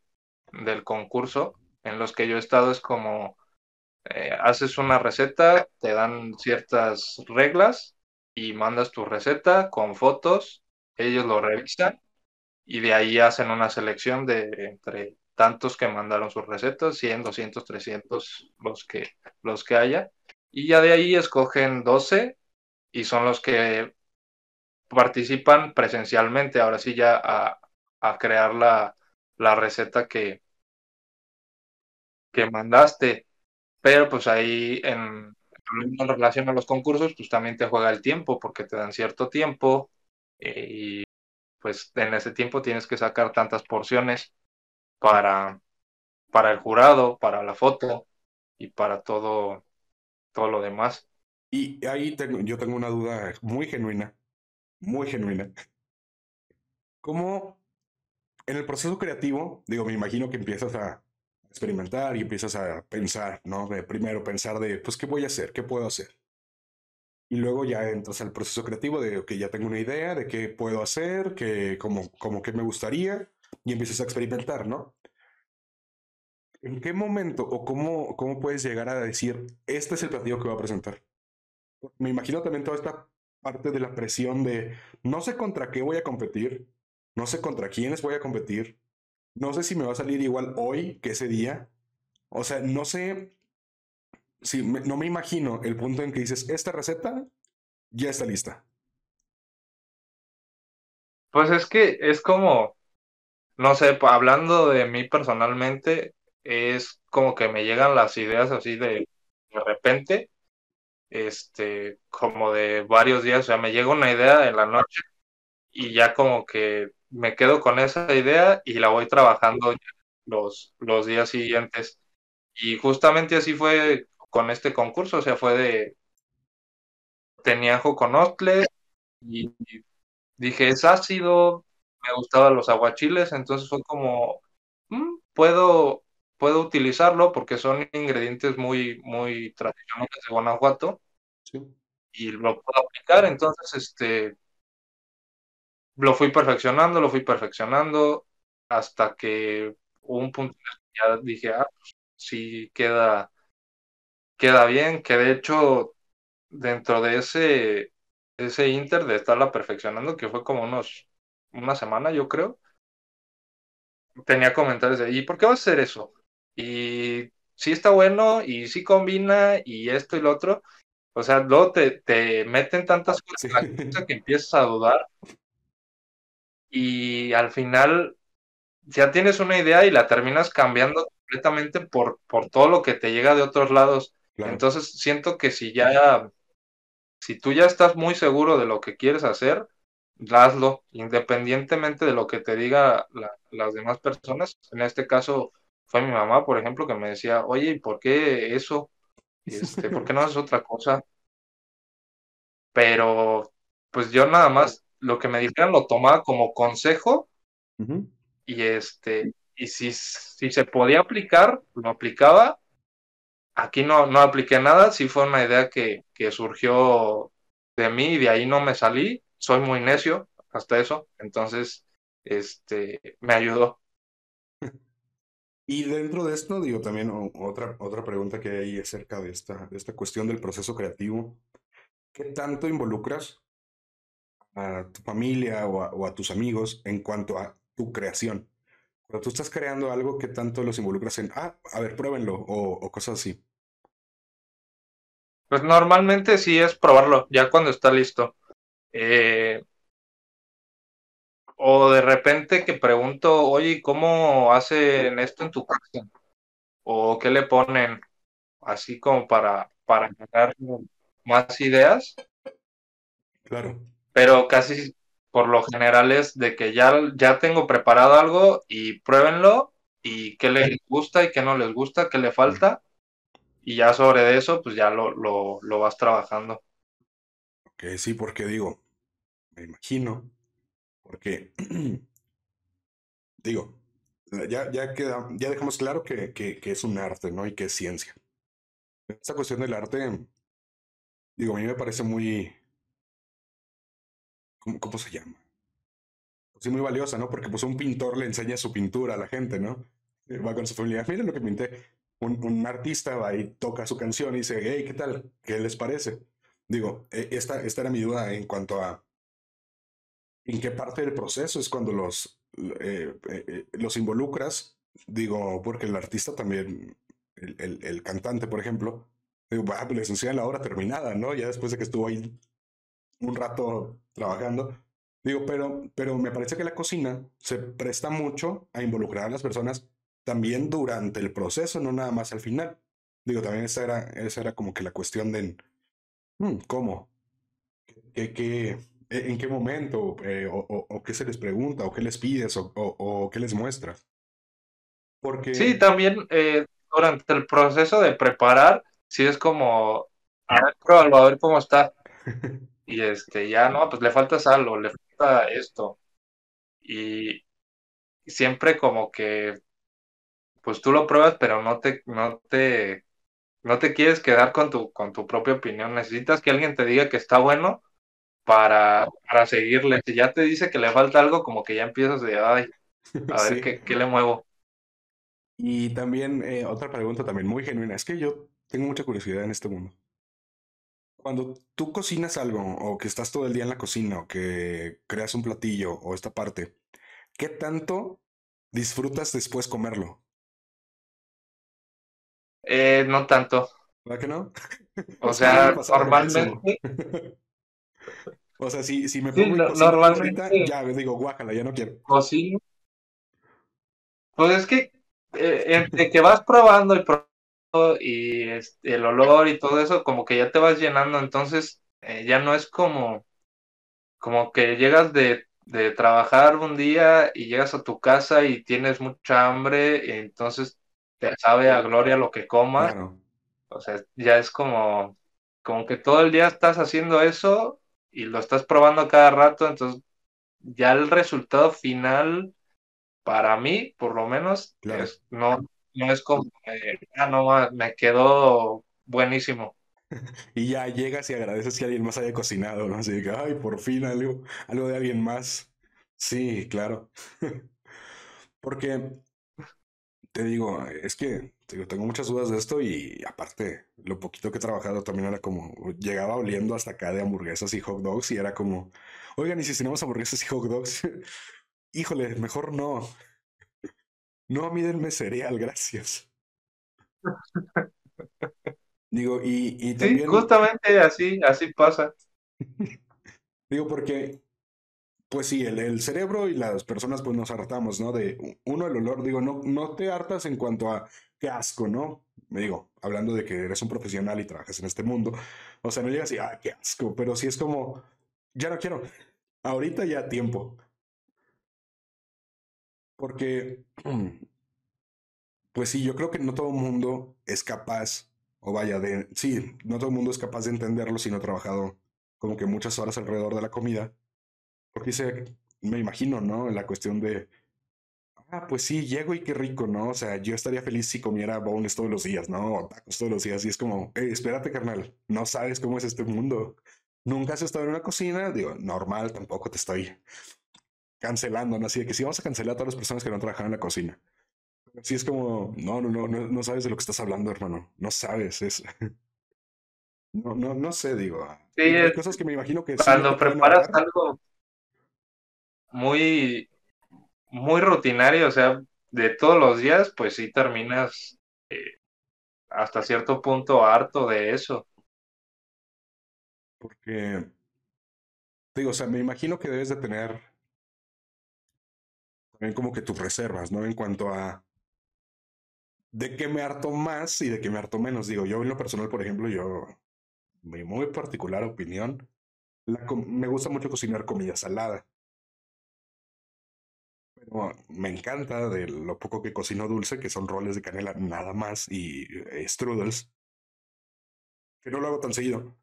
del concurso. En los que yo he estado es como eh, haces una receta, te dan ciertas reglas y mandas tu receta con fotos, ellos lo revisan y de ahí hacen una selección de entre tantos que mandaron sus recetas, 100, 200, 300, los que, los que haya. Y ya de ahí escogen 12 y son los que participan presencialmente, ahora sí ya a, crear la, la receta que, que mandaste. Pero pues ahí en, en relación a los concursos, pues también te juega el tiempo porque te dan cierto tiempo eh, y pues en ese tiempo tienes que sacar tantas porciones para, para el jurado, para la foto y para todo, todo lo demás. Y ahí tengo, yo tengo una duda muy genuina, muy genuina. ¿Cómo en el proceso creativo, digo, me imagino que empiezas a experimentar y empiezas a pensar, ¿no? De primero pensar de, pues, ¿qué voy a hacer? ¿Qué puedo hacer? Y luego ya entras al proceso creativo de, que ya tengo una idea de qué puedo hacer, que, como, como que me gustaría, y empiezas a experimentar, ¿no? ¿En qué momento o cómo, cómo puedes llegar a decir, este es el platillo que voy a presentar? Me imagino también toda esta parte de la presión de, no sé contra qué voy a competir, no sé contra quiénes voy a competir, no sé si me va a salir igual hoy que ese día. O sea, no sé si no me imagino el punto en que dices, esta receta ya está lista. Pues es que es como, no sé, hablando de mí personalmente, es como que me llegan las ideas así de, de repente, este, como de varios días, o sea, me llega una idea en la noche y ya como que me quedo con esa idea y la voy trabajando los, los días siguientes. Y justamente así fue con este concurso, o sea, fue de, tenía ajo con ostle y dije, es ácido, me gustaban los aguachiles, entonces fue como, "Mm, puedo, puedo utilizarlo porque son ingredientes muy, muy tradicionales de Guanajuato Sí. y lo puedo aplicar, entonces este, lo fui perfeccionando, lo fui perfeccionando hasta que hubo un punto en el que ya dije, ah, pues, sí queda, queda bien, que de hecho dentro de ese, ese inter de estarla perfeccionando, que fue como unos, una semana, yo creo, tenía comentarios de, ¿y por qué vas a hacer eso? Y sí está bueno, y sí combina, y esto y lo otro. O sea, luego te, te meten tantas cosas en la cabeza que empiezas a dudar, y al final ya tienes una idea y la terminas cambiando completamente por, por todo lo que te llega de otros lados. Claro. Entonces siento que si ya, si tú ya estás muy seguro de lo que quieres hacer, hazlo, independientemente de lo que te diga la- las demás personas. En este caso fue mi mamá, por ejemplo, que me decía, oye, ¿y por qué eso? Este, ¿por qué no haces otra cosa? Pero pues yo nada más lo que me dijeran lo tomaba como consejo y este, y si, si se podía aplicar, lo aplicaba. Aquí no, no apliqué nada, sí fue una idea que, que surgió de mí y de ahí no me salí. Soy muy necio hasta eso, entonces este, me ayudó. Y dentro de esto, digo, también otra, otra pregunta que hay acerca de esta, esta cuestión del proceso creativo. ¿Qué tanto involucras a tu familia o a, o a tus amigos en cuanto a tu creación? Cuando tú estás creando algo, ¿qué tanto los involucras en, ah, a ver, pruébenlo o, o cosas así? Pues normalmente sí es probarlo, ya cuando está listo. Eh, o de repente que pregunto, oye, ¿cómo hacen esto en tu casa? ¿O qué le ponen? Así como para, para generar más ideas, Claro. pero casi, por lo general es de que ya, ya tengo preparado algo y pruébenlo y qué les gusta y qué no les gusta, qué le falta. Y ya sobre eso, pues ya lo, lo, lo vas trabajando. Ok, sí, porque digo, me imagino, porque digo, ya, ya, queda, ya dejamos claro que, que, es un arte, ¿no? Y que es ciencia. Esta cuestión del arte, digo, a mí me parece muy... ¿Cómo, se llama? Pues sí, muy valiosa, ¿no? Porque pues un pintor le enseña su pintura a la gente, ¿no? Va con su familia, miren lo que pinté. Un, un artista va y toca su canción y dice, hey, ¿qué tal? ¿Qué les parece? Digo, e, esta, esta era mi duda en cuanto a en qué parte del proceso es cuando los, eh, eh, los involucras. Digo, porque el artista también, el, el, cantante, por ejemplo, digo, bah, pues les enseñan la obra terminada, ¿no? Ya después de que estuvo ahí un rato trabajando. Digo, pero, pero me parece que la cocina se presta mucho a involucrar a las personas también durante el proceso, no nada más al final. Digo, también esa era, esa era como que la cuestión de hmm, cómo, ¿Qué, qué, en qué momento, eh, o, o, o, qué se les pregunta, o qué les pides, o, o qué les muestras. Porque... Sí, también eh, durante el proceso de preparar, sí es como, a ver, pruébalo, a ver cómo está. y este, ya no, pues le falta sal o le falta esto. Y siempre como que, pues tú lo pruebas, pero no te, no te, no te quieres quedar con tu, con tu propia opinión. Necesitas que alguien te diga que está bueno para, para seguirle. Si ya te dice que le falta algo, como que ya empiezas de, ay, a ver sí. qué, qué, le muevo. Y también, eh, otra pregunta también muy genuina, es que yo tengo mucha curiosidad en este mundo. Cuando tú cocinas algo, o que estás todo el día en la cocina, o que creas un platillo, o esta parte, ¿qué tanto disfrutas después comerlo? Eh, no tanto. ¿Verdad que no? O sea, normalmente. o sea, si, si me pongo sí, no, normalmente ahorita, ya digo, guácala, ya no quiero. Cocino. Pues es que eh, entre que vas probando y probando y este, el olor y todo eso, como que ya te vas llenando, entonces eh, ya no es como, como que llegas de, de trabajar un día y llegas a tu casa y tienes mucha hambre, y entonces te sabe a gloria lo que comas. Claro. O sea, ya es como, como que todo el día estás haciendo eso y lo estás probando cada rato, entonces ya el resultado final, para mí, por lo menos, Claro. es, no, no es como, eh, ah, no, me quedó buenísimo. Y ya llegas y agradeces que alguien más haya cocinado, ¿no? Así que, ay, por fin algo, algo de alguien más. Sí, claro. Porque te digo, es que tengo muchas dudas de esto y aparte, lo poquito que he trabajado también era como, llegaba oliendo hasta acá de hamburguesas y hot dogs y era como, oigan, ¿y si cenamos hamburguesas y hot dogs? Híjole, mejor no. No, a mí denme cereal, gracias. Digo, y, y también... Sí, justamente así, así pasa. Digo, porque pues sí, el, el, cerebro y las personas pues nos hartamos, ¿no? De uno, el olor, digo, no, no te hartas en cuanto a qué asco, ¿no? Me digo, hablando de que eres un profesional y trabajas en este mundo, o sea, no llegas y, ah, qué asco, pero sí es como, ya no quiero, ahorita ya tiempo. Porque, pues sí, yo creo que no todo el mundo es capaz, o vaya, de, sí, no todo el mundo es capaz de entenderlo si no ha trabajado como que muchas horas alrededor de la comida porque dice, me imagino, ¿no? La cuestión de, ah, pues sí, llego y qué rico, ¿no? O sea, yo estaría feliz si comiera bones todos los días, ¿no? O tacos todos los días. Y es como, hey, espérate, carnal, no sabes cómo es este mundo. Nunca has estado en una cocina, digo, normal, tampoco te estoy cancelando, ¿no? Así de que sí vamos a cancelar a todas las personas que no trabajan en la cocina. Sí, es como, no, no, no, no, no sabes de lo que estás hablando, hermano. No sabes, es. No, no, no sé, digo. Sí, hay cosas que me imagino que. Cuando sí preparas algo muy, muy rutinario, o sea, de todos los días, pues sí terminas eh, hasta cierto punto harto de eso. Porque, digo, o sea, me imagino que debes de tener también como que tus reservas, ¿no? En cuanto a de qué me harto más y de qué me harto menos. Digo, yo en lo personal, por ejemplo, yo, mi muy particular opinión, me gusta mucho cocinar comida salada. Me encanta de lo poco que cocino dulce, que son roles de canela nada más y eh, strudels, que no lo hago tan seguido.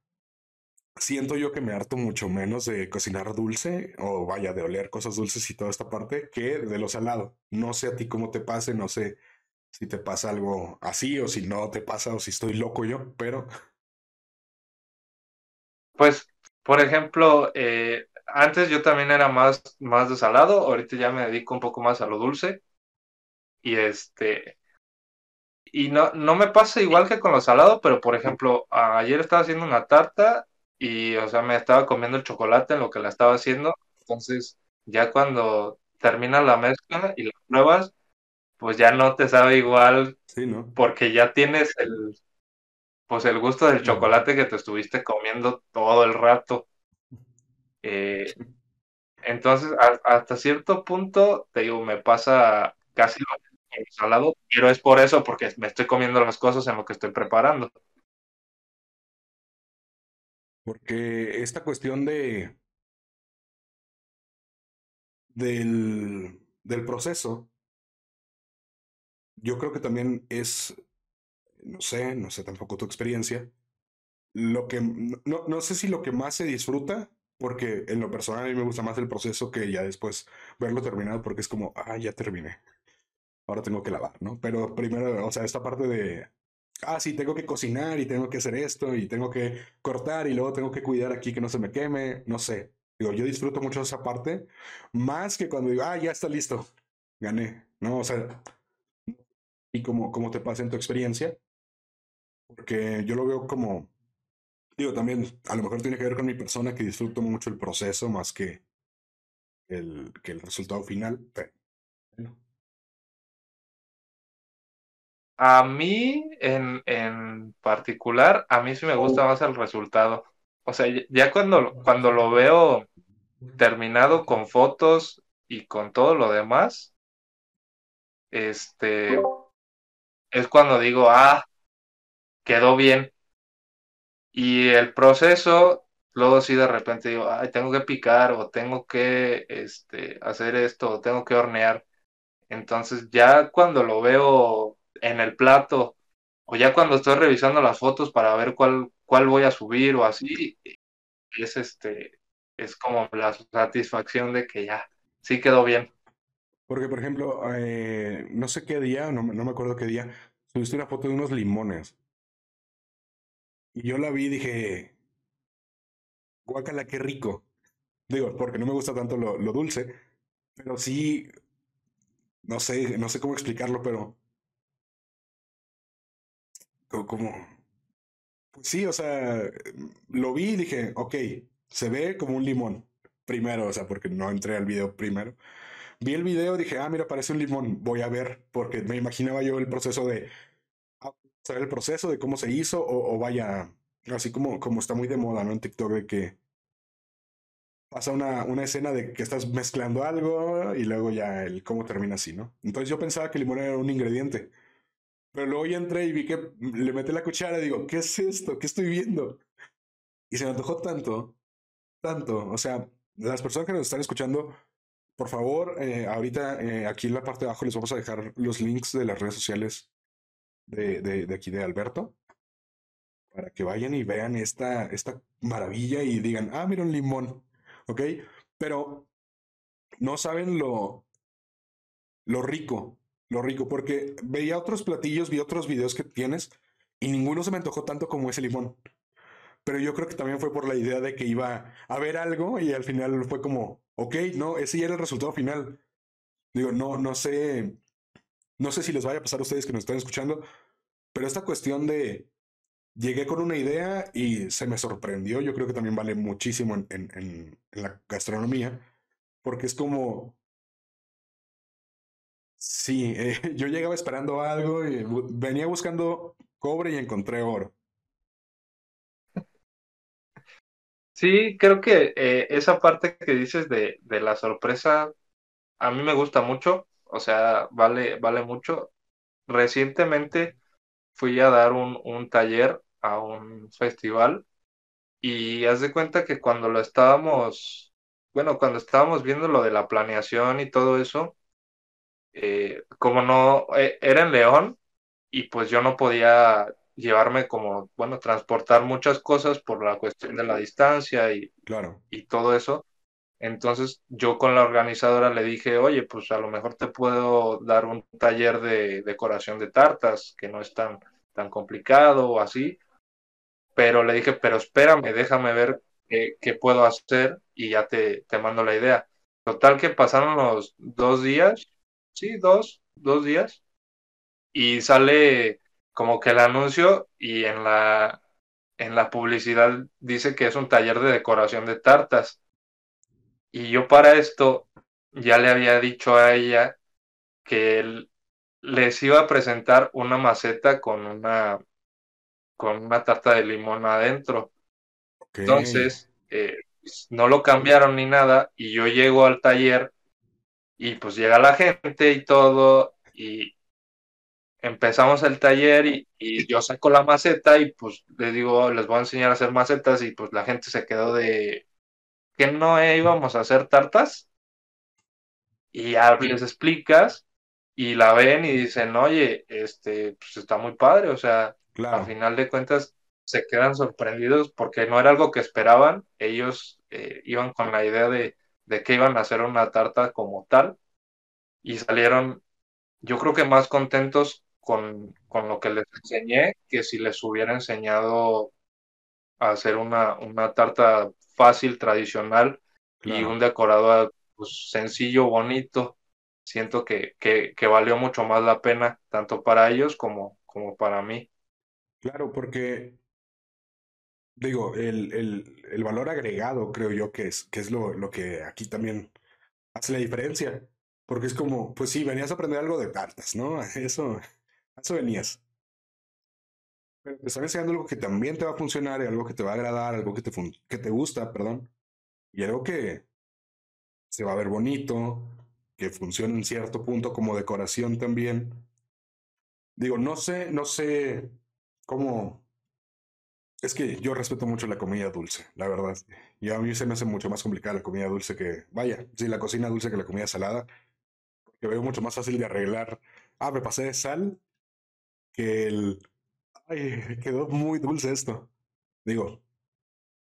Siento yo que me harto mucho menos de cocinar dulce o vaya de oler cosas dulces y toda esta parte que de lo salado. No sé a ti cómo te pase, no sé si te pasa algo así o si no te pasa o si estoy loco yo, pero... Pues, por ejemplo, eh, antes yo también era más, más de salado, ahorita ya me dedico un poco más a lo dulce. Y este, y no, no me pasa igual que con lo salado, pero por ejemplo, ayer estaba haciendo una tarta y, o sea, me estaba comiendo el chocolate en lo que la estaba haciendo. Entonces, ya cuando termina la mezcla y la pruebas, pues ya no te sabe igual sí, ¿no? porque ya tienes el, pues el gusto del chocolate que te estuviste comiendo todo el rato. Eh, entonces, hasta cierto punto, te digo, me pasa casi lo salado, pero es por eso, porque me estoy comiendo las cosas en lo que estoy preparando. Porque esta cuestión de del, del proceso, yo creo que también es, no sé, no sé tampoco tu experiencia, lo que, no, no sé si lo que más se disfruta porque en lo personal a mí me gusta más el proceso que ya después verlo terminado, porque es como, ah, ya terminé. Ahora tengo que lavar, ¿no? Pero primero, o sea, esta parte de, ah, sí, tengo que cocinar y tengo que hacer esto y tengo que cortar y luego tengo que cuidar aquí que no se me queme, no sé. Digo, yo disfruto mucho esa parte, más que cuando digo, ah, ya está listo, gané, ¿no? O sea, y como, como te pasa en tu experiencia, porque yo lo veo como, Digo, también a lo mejor tiene que ver con mi persona que disfruto mucho el proceso más que el, que el resultado final. A mí, en, en particular, a mí sí me gusta más el resultado. O sea, ya cuando, cuando lo veo terminado con fotos y con todo lo demás, este, es cuando digo, ah, quedó bien. Y el proceso, luego sí de repente digo, ay, tengo que picar o tengo que este, hacer esto o tengo que hornear. Entonces ya cuando lo veo en el plato o ya cuando estoy revisando las fotos para ver cuál, cuál voy a subir o así, es este, es como la satisfacción de que ya, sí quedó bien. Porque, por ejemplo, eh, no sé qué día, no, no me acuerdo qué día, subiste una foto de unos limones. Y yo la vi y dije, guácala, qué rico. Digo, porque no me gusta tanto lo, lo dulce, pero sí, no sé, no sé cómo explicarlo, pero como, pues sí, o sea, lo vi y dije, ok, se ve como un limón. Primero, o sea, porque no entré al video primero. Vi el video dije, ah, mira, parece un limón, voy a ver, porque me imaginaba yo el proceso de saber el proceso de cómo se hizo o, vaya, así como, como está muy de moda, ¿no? En TikTok de que pasa una, una escena de que estás mezclando algo y luego ya el cómo termina así, ¿no? Entonces yo pensaba que el limón era un ingrediente. Pero luego ya entré y vi que le metí la cuchara y digo, ¿qué es esto? ¿Qué estoy viendo? Y se me antojó tanto, tanto. O sea, las personas que nos están escuchando, por favor, eh, ahorita eh, aquí en la parte de abajo les vamos a dejar los links de las redes sociales de, de, de, aquí de Alberto, para que vayan y vean esta, esta maravilla y digan, ah, mira un limón, ¿ok? Pero no saben lo, lo rico, lo rico, porque veía otros platillos, vi otros videos que tienes y ninguno se me antojó tanto como ese limón. Pero yo creo que también fue por la idea de que iba a ver algo y al final fue como, ok, no, ese ya era el resultado final. Digo, no, no sé, no sé si les vaya a pasar a ustedes que nos están escuchando, pero esta cuestión de llegué con una idea y se me sorprendió, yo creo que también vale muchísimo en, en, la gastronomía, porque es como, sí, eh, yo llegaba esperando algo y venía buscando cobre y encontré oro. Sí, creo que eh, esa parte que dices de, de la sorpresa a mí me gusta mucho o sea, vale, vale mucho. Recientemente fui a dar un, un taller a un festival y haz de cuenta que cuando lo estábamos, bueno, cuando estábamos viendo lo de la planeación y todo eso, eh, como no, eh, era en León y pues yo no podía llevarme como, bueno, transportar muchas cosas por la cuestión de la distancia y, Claro. y todo eso. Entonces yo con la organizadora le dije, oye, pues a lo mejor te puedo dar un taller de decoración de tartas, que no es tan, tan complicado o así. Pero le dije, pero espérame, déjame ver qué, puedo hacer y ya te, te mando la idea. Total que pasaron los dos días, sí, dos, dos días, y sale como que el anuncio y en la, en la publicidad dice que es un taller de decoración de tartas. Y yo para esto ya le había dicho a ella que él les iba a presentar una maceta con una, con una tarta de limón adentro. Entonces, eh, no lo cambiaron ni nada y yo llego al taller y pues llega la gente y todo y empezamos el taller y, y yo saco la maceta y pues les digo, les voy a enseñar a hacer macetas y pues la gente se quedó de que no íbamos a hacer tartas. Y ya les explicas y la ven y dicen, oye, este, pues está muy padre, o sea, al final de cuentas se quedan sorprendidos porque no era algo que esperaban, ellos eh, iban con la idea de, de que iban a hacer una tarta como tal. Y salieron, yo creo que más contentos con, con lo que les enseñé que si les hubiera enseñado a hacer una, una tarta fácil, tradicional y un decorado pues, sencillo, bonito. Siento que, que, que valió mucho más la pena, tanto para ellos como, como para mí. Claro, porque digo, el, el, el valor agregado creo yo que es, que es lo, lo que aquí también hace la diferencia. Porque es como, pues sí, venías a aprender algo de tartas, ¿no? Eso, eso venías. Pero te están enseñando algo que también te va a funcionar y algo que te va a agradar, algo que te, que te gusta, perdón, y algo que se va a ver bonito, que funciona en cierto punto como decoración también. Digo, no sé, no sé cómo. Es que yo respeto mucho la comida dulce, la verdad. Y a mí se me hace mucho más complicada la comida dulce que, vaya, sí, la cocina dulce que la comida salada. Que veo mucho más fácil de arreglar. Ah, me pasé de sal que el. Ay, quedó muy dulce esto. Digo,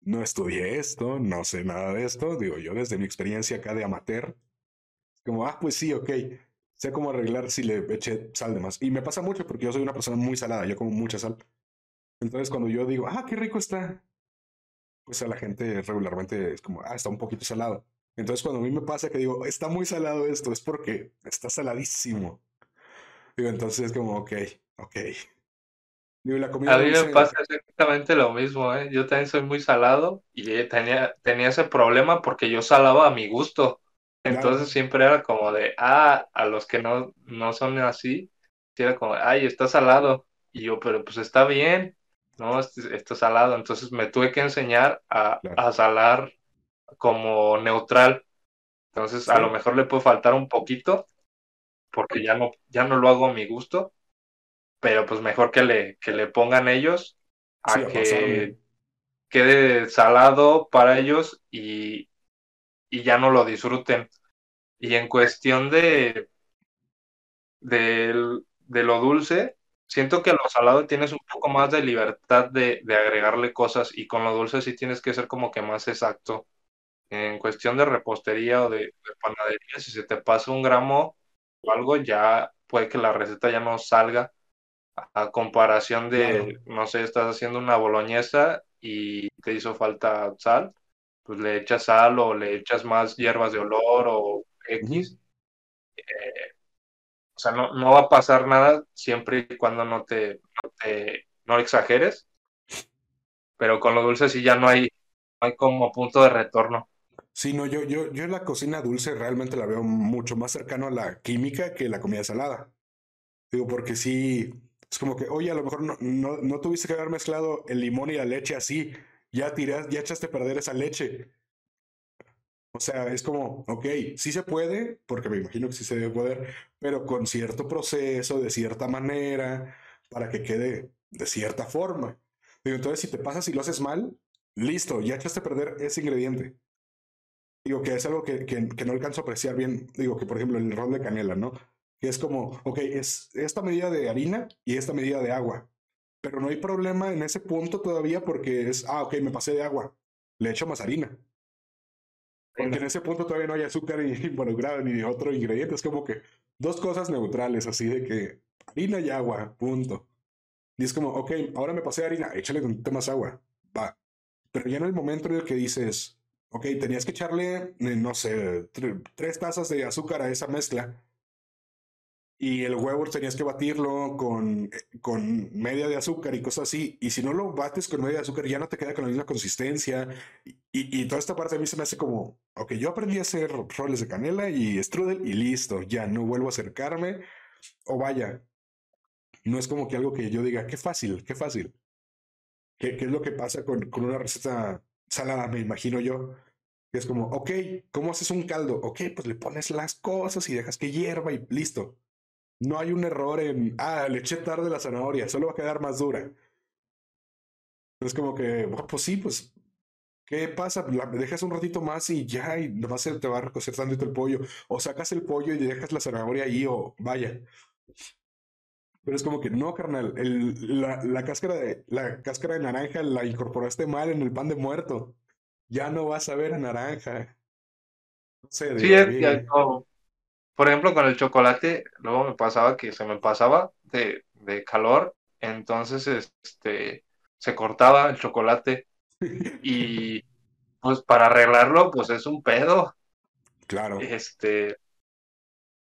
no estudié esto, no sé nada de esto. Digo, yo desde mi experiencia acá de amateur, como, ah, pues sí, ok. Sé cómo arreglar si le eché sal de más. Y me pasa mucho porque yo soy una persona muy salada, yo como mucha sal. Entonces, cuando yo digo, ah, qué rico está, pues a la gente regularmente es como, ah, está un poquito salado. Entonces, cuando a mí me pasa que digo, está muy salado esto, es porque está saladísimo. Digo, entonces es como, ok, ok. Digo, la comida A mí me dulce, pasa exactamente lo mismo, ¿eh? Yo también soy muy salado y tenía, tenía ese problema porque yo salaba a mi gusto. Entonces claro, siempre era como de, ah, a los que no, no son así, sí era como, ay, está salado. Y yo, pero pues está bien, no, este- está salado. Entonces me tuve que enseñar a, claro. a salar como neutral. Entonces a lo mejor le puede faltar un poquito porque ya no, ya no lo hago a mi gusto, pero pues mejor que le, que le pongan ellos a que quede salado para ellos y, y ya no lo disfruten. Y en cuestión de, de, de lo dulce, siento que a lo salado tienes un poco más de libertad de, de agregarle cosas y con lo dulce sí tienes que ser como que más exacto. En cuestión de repostería o de, de panadería, si se te pasa un gramo o algo, ya puede que la receta ya no salga. A comparación Claro. de, no sé, estás haciendo una boloñesa y te hizo falta sal, pues le echas sal o le echas más hierbas de olor o. X. O sea, no, no va a pasar nada siempre y cuando no te, no te, no exageres, pero con lo dulce sí ya no hay, no hay como punto de retorno. Sí, no, yo, yo, yo la cocina dulce realmente la veo mucho más cercano a la química que la comida salada. Digo, porque sí, es como que, oye, a lo mejor no, no, no tuviste que haber mezclado el limón y la leche así, ya tiras, ya echaste a perder esa leche. O sea, es como, ok, sí se puede, porque me imagino que sí se debe poder, pero con cierto proceso, de cierta manera, para que quede de cierta forma. Digo, entonces si te pasas y lo haces mal, listo, ya echaste a perder ese ingrediente. Digo, que es algo que, que, no alcanzo a apreciar bien. Digo, que por ejemplo el ron de canela, ¿no? Que es como, ok, es esta medida de harina y esta medida de agua. Pero no hay problema en ese punto todavía porque es, ah, ok, me pasé de agua, le echo más harina. Porque en ese punto todavía no hay azúcar involucrado ni otro ingrediente. Es como que dos cosas neutrales, así de que harina y agua, punto. Y es como, ok, ahora me pasé de harina, échale un más agua, va. Pero ya en el momento en el que dices, ok, tenías que echarle, eh, no sé, tres tazas de azúcar a esa mezcla y el huevo tenías que batirlo con, con media de azúcar y cosas así. Y si no lo bates con media de azúcar, ya no te queda con la misma consistencia. Y, y, toda esta parte a mí se me hace como, ok, yo aprendí a hacer roles de canela y strudel y listo, ya no vuelvo a acercarme. O vaya, no es como que algo que yo diga, qué fácil, qué fácil. ¿Qué, qué es lo que pasa con, con una receta salada, me imagino yo? Es como, ok, ¿cómo haces un caldo? Ok, pues le pones las cosas y dejas que hierva y listo no hay un error en, ah, le eché tarde la zanahoria, solo va a quedar más dura. Es como que, pues sí, pues, ¿qué pasa? La dejas un ratito más y ya, y nomás se te va a recocer tantito el pollo. O sacas el pollo y dejas la zanahoria ahí, o vaya. Pero es como que no, carnal, el, la, la, cáscara de, la cáscara de naranja la incorporaste mal en el pan de muerto. Ya no vas a ver a naranja. No sé, sí, es, por ejemplo, con el chocolate, luego me pasaba que se me pasaba de, de calor, entonces este, se cortaba el chocolate y pues para arreglarlo, pues es un pedo. Claro. Este,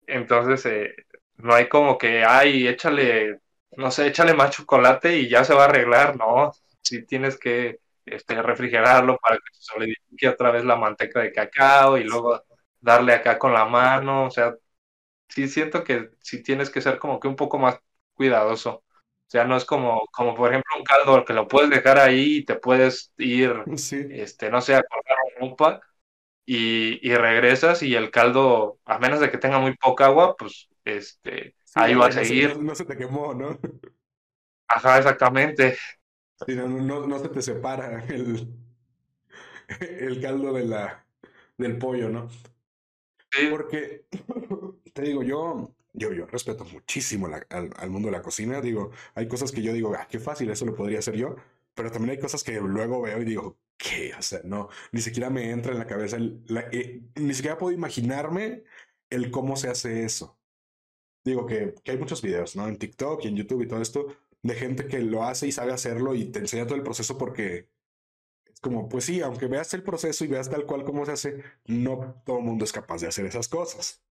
entonces eh, no hay como que, ay, échale, no sé, échale más chocolate y ya se va a arreglar, no. Si tienes que este, refrigerarlo para que se solidifique otra vez la manteca de cacao y luego darle acá con la mano, o sea, sí siento que sí tienes que ser como que un poco más cuidadoso. O sea, no es como, como por ejemplo un caldo que lo puedes dejar ahí y te puedes ir, este, no sé, a cortar un ropa y, y, regresas y el caldo, a menos de que tenga muy poca agua, pues este, ahí va a seguir. No, se te quemó, ¿no? Ajá, exactamente. no, no, no se te separa el, el caldo de la, del pollo, ¿no? Porque, te digo, yo, yo, yo respeto muchísimo al, mundo de la cocina. Digo, hay cosas que yo digo, ah, qué fácil, eso lo podría hacer yo. Pero también hay cosas que luego veo y digo, ¿qué? O sea, no, ni siquiera me entra en la cabeza, eh, ni siquiera puedo imaginarme el cómo se hace eso. Digo que, que hay muchos videos, ¿no? En TikTok y en YouTube y todo esto, de gente que lo hace y sabe hacerlo y te enseña todo el proceso porque como, pues sí, aunque veas el proceso y veas tal cual como se hace, no todo el mundo es capaz de hacer esas cosas.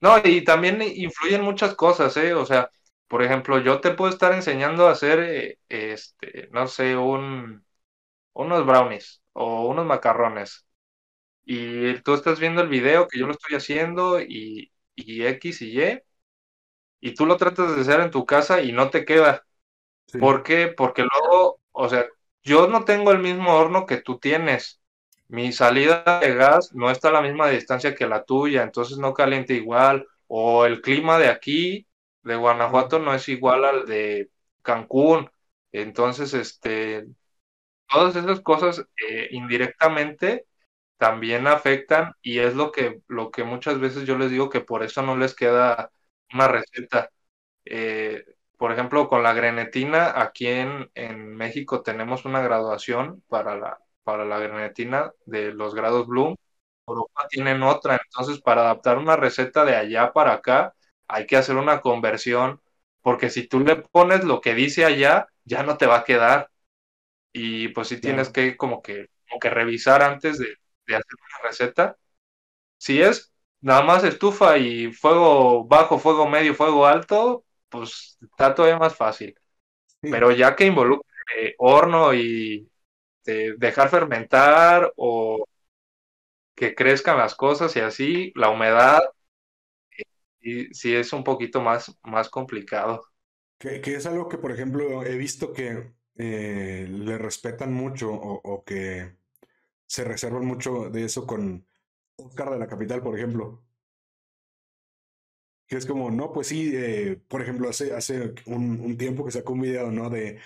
No, y también influyen muchas cosas, ¿eh? O sea, por ejemplo, yo te puedo estar enseñando a hacer, eh, este, no sé, un, unos brownies o unos macarrones. Y tú estás viendo el video que yo lo estoy haciendo y, y X y Y, y tú lo tratas de hacer en tu casa y no te queda. ¿Por qué? Porque luego, o sea, yo no tengo el mismo horno que tú tienes. Mi salida de gas no está a la misma distancia que la tuya, entonces no calienta igual. O el clima de aquí, de Guanajuato, no es igual al de Cancún. Entonces, este, todas esas cosas eh, indirectamente también afectan y es lo que, lo que muchas veces yo les digo que por eso no les queda una receta. Eh, por ejemplo, con la grenetina, aquí en, en México tenemos una graduación para la, para la grenetina de los grados Bloom. Europa tienen otra, entonces para adaptar una receta de allá para acá hay que hacer una conversión, porque si tú le pones lo que dice allá, ya no te va a quedar. Y pues sí tienes que como que, como que revisar antes de, de hacer una receta. Si es nada más estufa y fuego bajo, fuego medio, fuego alto, pues está todavía más fácil. Pero ya que involucre horno y dejar fermentar o que crezcan las cosas y así, la humedad eh, sí, es un poquito más, más complicado. Que, es algo que, por ejemplo, he visto que eh, le respetan mucho o, o, que se reservan mucho de eso con Oscar de la Capital, por ejemplo. Que es como, no, pues sí, eh, por ejemplo, hace, hace un, tiempo que sacó un video, ¿no? De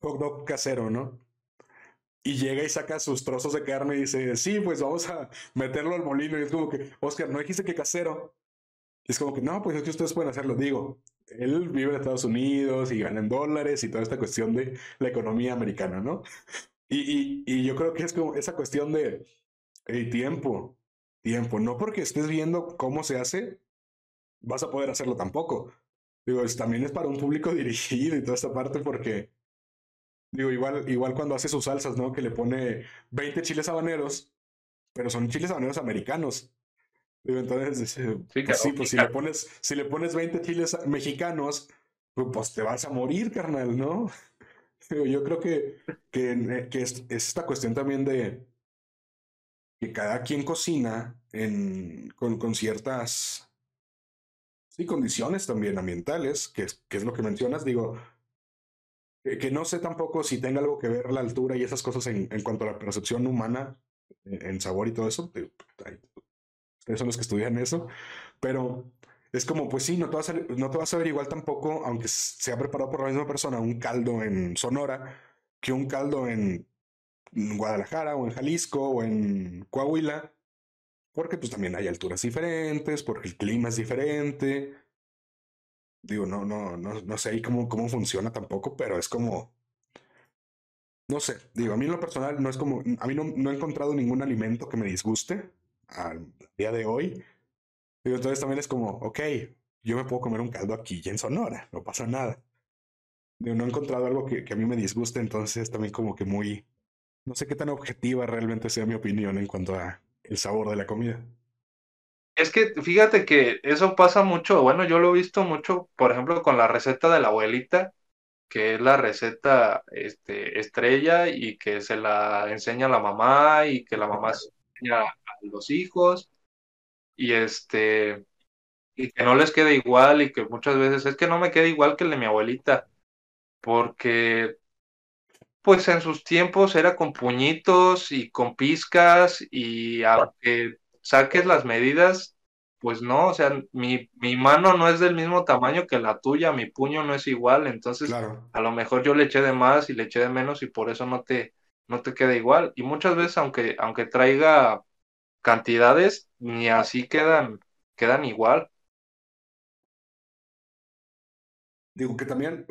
hot dog casero, ¿no? Y llega y saca sus trozos de carne y dice, sí, pues vamos a meterlo al molino. Y es como que, Oscar, no dijiste que casero. Es como que, no, pues es que ustedes pueden hacerlo. Digo, él vive en Estados Unidos y gana en dólares y toda esta cuestión de la economía americana, ¿no? Y, y, y yo creo que es como esa cuestión de hey, tiempo, tiempo. No porque estés viendo cómo se hace, vas a poder hacerlo tampoco. Digo, es, también es para un público dirigido y toda esta parte porque, digo, igual, igual cuando hace sus salsas, ¿no? Que le pone 20 chiles habaneros, pero son chiles habaneros americanos. Digo, entonces, sí, pues, claro, sí, pues si le pones, si le pones 20 chiles mexicanos, pues, pues te vas a morir, carnal, ¿no? Digo, yo creo que, que, que es, es, esta cuestión también de que cada quien cocina en, con, con ciertas sí, condiciones también ambientales, que es, que es lo que mencionas, digo, que, no sé tampoco si tenga algo que ver la altura y esas cosas en, en cuanto a la percepción humana, en, sabor y todo eso. Ustedes son los que estudian eso, pero es como, pues sí, no te, vas no te vas a ver igual tampoco, aunque sea preparado por la misma persona, un caldo en Sonora que un caldo en Guadalajara o en Jalisco o en Coahuila, porque pues también hay alturas diferentes, porque el clima es diferente. Digo, no, no, no, no sé cómo, cómo funciona tampoco, pero es como, no sé, digo, a mí en lo personal no es como, a mí no, no he encontrado ningún alimento que me disguste al día de hoy. Digo, entonces también es como, ok, yo me puedo comer un caldo aquí y en Sonora, no pasa nada. Digo, no he encontrado algo que, que a mí me disguste, entonces también como que muy, no sé qué tan objetiva realmente sea mi opinión en cuanto a el sabor de la comida. Es que fíjate que eso pasa mucho, bueno, yo lo he visto mucho, por ejemplo, con la receta de la abuelita, que es la receta este, estrella y que se la enseña a la mamá y que la mamá se enseña a los hijos y este y que no les quede igual y que muchas veces es que no me queda igual que el de mi abuelita porque pues en sus tiempos era con puñitos y con pizcas y aunque saques las medidas, pues no, o sea, mi, mi mano no es del mismo tamaño que la tuya, mi puño no es igual, entonces Claro. a lo mejor yo le eché de más y le eché de menos y por eso no te, no te queda igual. Y muchas veces aunque, aunque traiga cantidades, ni así quedan, quedan igual. Digo que también,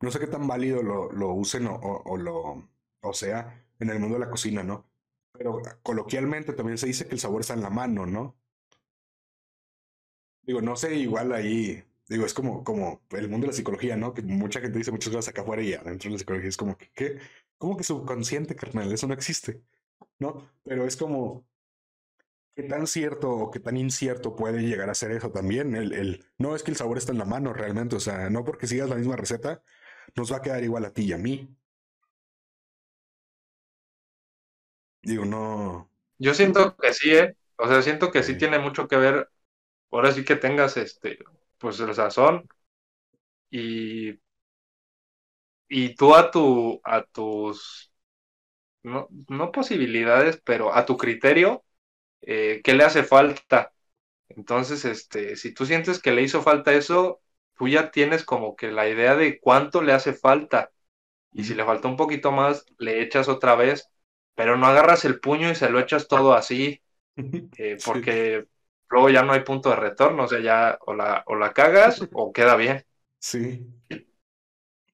no sé qué tan válido lo, lo usen o, o, lo, o sea, en el mundo de la cocina, ¿no? Pero coloquialmente también se dice que el sabor está en la mano, ¿no? Digo, no sé, igual ahí, digo, es como, como el mundo de la psicología, ¿no? Que mucha gente dice muchas cosas acá afuera y adentro de la psicología es como que, ¿qué? ¿Cómo que subconsciente, carnal? Eso no existe, ¿no? Pero es como, ¿qué tan cierto o qué tan incierto puede llegar a ser eso también? El, el, no es que el sabor está en la mano realmente, o sea, no porque sigas la misma receta, nos va a quedar igual a ti y a mí. Digo, no. Yo siento que sí, ¿eh? O sea, siento que sí Sí. tiene mucho que ver, ahora sí que tengas este, pues el sazón y, y tú a tu, a tus, no, no posibilidades, pero a tu criterio, eh, ¿qué le hace falta? Entonces, este, si tú sientes que le hizo falta eso, tú ya tienes como que la idea de cuánto le hace falta. Y si le falta un poquito más, le echas otra vez, pero no agarras el puño y se lo echas todo así, eh, Sí, porque luego ya no hay punto de retorno, o sea, ya o la, o la cagas o queda bien. sí.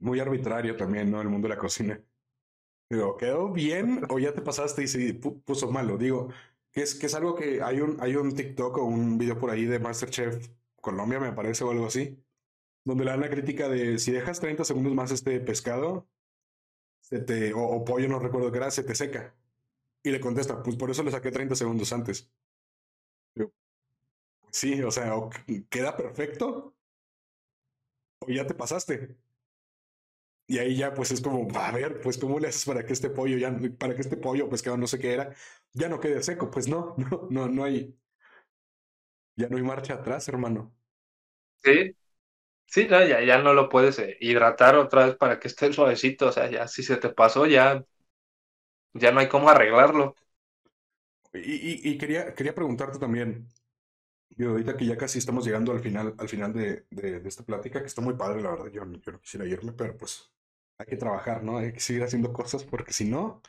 Muy arbitrario también, ¿no? El mundo de la cocina. Digo, ¿quedó bien o ya te pasaste y se pu- puso malo? Digo, que es, que es algo que hay un, hay un TikTok o un video por ahí de MasterChef Colombia, me parece, o algo así, donde le dan la crítica de si dejas 30 segundos más este pescado, se te, o, pollo, no recuerdo qué era, se te seca. Y le contesta, pues por eso le saqué 30 segundos antes. Digo, "Pues sí, o sea, queda perfecto o ya te pasaste. Y ahí ya pues es como, a ver, pues cómo le haces para que este pollo ya, para que este pollo, pescado, no sé qué era, ya no quede seco. Pues no, no, no, no hay, ya no hay marcha atrás, hermano. Sí, sí, no, ya, ya no lo puedes eh, hidratar otra vez para que esté suavecito, o sea, ya si se te pasó, ya, ya no hay cómo arreglarlo. Y, y, quería, quería preguntarte también, digo, ahorita que ya casi estamos llegando al final, al final de, de, esta plática, que está muy padre, la verdad, yo, yo no quisiera irme, pero pues hay que trabajar, ¿no? Hay que seguir haciendo cosas porque si no,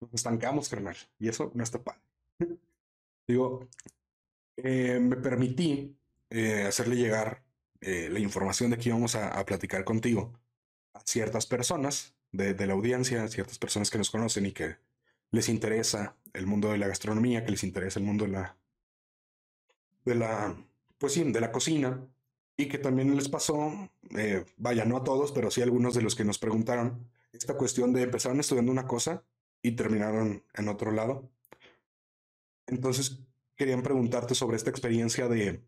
nos estancamos, carnal. Y eso no está padre. Digo, eh, me permití eh, hacerle llegar eh, la información de que íbamos a, a, platicar contigo a ciertas personas de, la audiencia, ciertas personas que nos conocen y que les interesa el mundo de la gastronomía, que les interesa el mundo de la, de la, pues sí, de la cocina y que también les pasó, eh, vaya, no a todos, pero sí a algunos de los que nos preguntaron, esta cuestión de empezaron estudiando una cosa y terminaron en otro lado. Entonces, querían preguntarte sobre esta experiencia de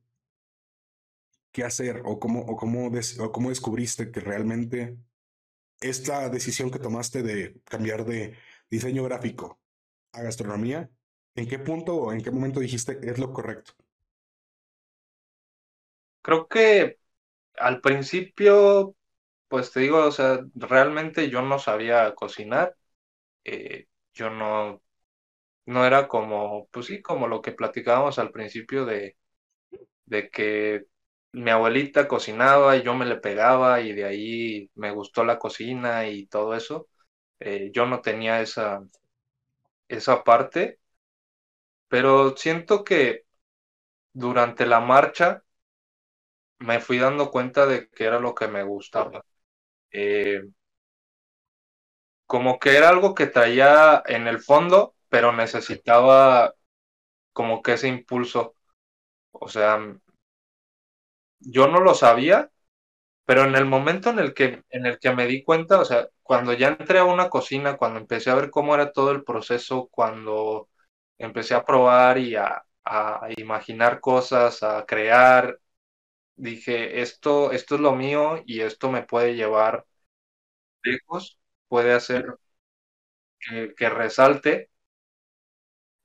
qué hacer o cómo, o cómo, o cómo descubriste que realmente esta decisión que tomaste de cambiar de diseño gráfico a gastronomía, ¿en qué punto o en qué momento dijiste es lo correcto? Creo que al principio, pues te digo, o sea, realmente yo no sabía cocinar. Eh, yo no, no era como, pues sí, como lo que platicábamos al principio de, de que mi abuelita cocinaba y yo me le pegaba y de ahí me gustó la cocina y todo eso. Eh, yo no tenía esa, esa parte, pero siento que durante la marcha me fui dando cuenta de que era lo que me gustaba. Eh, como que era algo que traía en el fondo, pero necesitaba como que ese impulso. O sea, yo no lo sabía, pero en el momento en el que, en el que me di cuenta, o sea, cuando ya entré a una cocina, cuando empecé a ver cómo era todo el proceso, cuando empecé a probar y a, a imaginar cosas, a crear, dije, esto, esto es lo mío y esto me puede llevar lejos, puede hacer que, que resalte.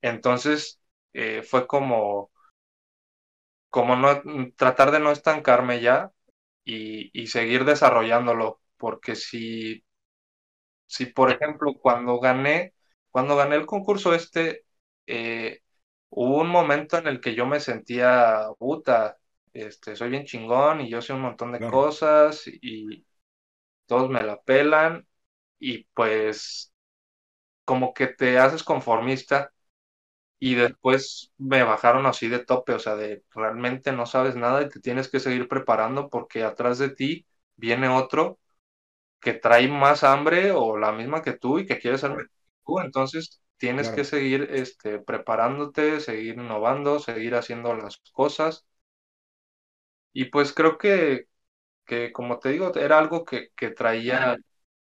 Entonces eh, fue como, como no, tratar de no estancarme ya y, y seguir desarrollándolo, porque si, si, por ejemplo, cuando gané, cuando gané el concurso este, eh, hubo un momento en el que yo me sentía puta, este, soy bien chingón y yo sé un montón de Claro. cosas y todos me la pelan y pues como que te haces conformista y después me bajaron así de tope, o sea, de realmente no sabes nada y te tienes que seguir preparando porque atrás de ti viene otro que trae más hambre o la misma que tú y que quiere ser tú, entonces tienes que seguir este, preparándote, seguir innovando, seguir haciendo las cosas. Y pues creo que que como te digo, era algo que, que traía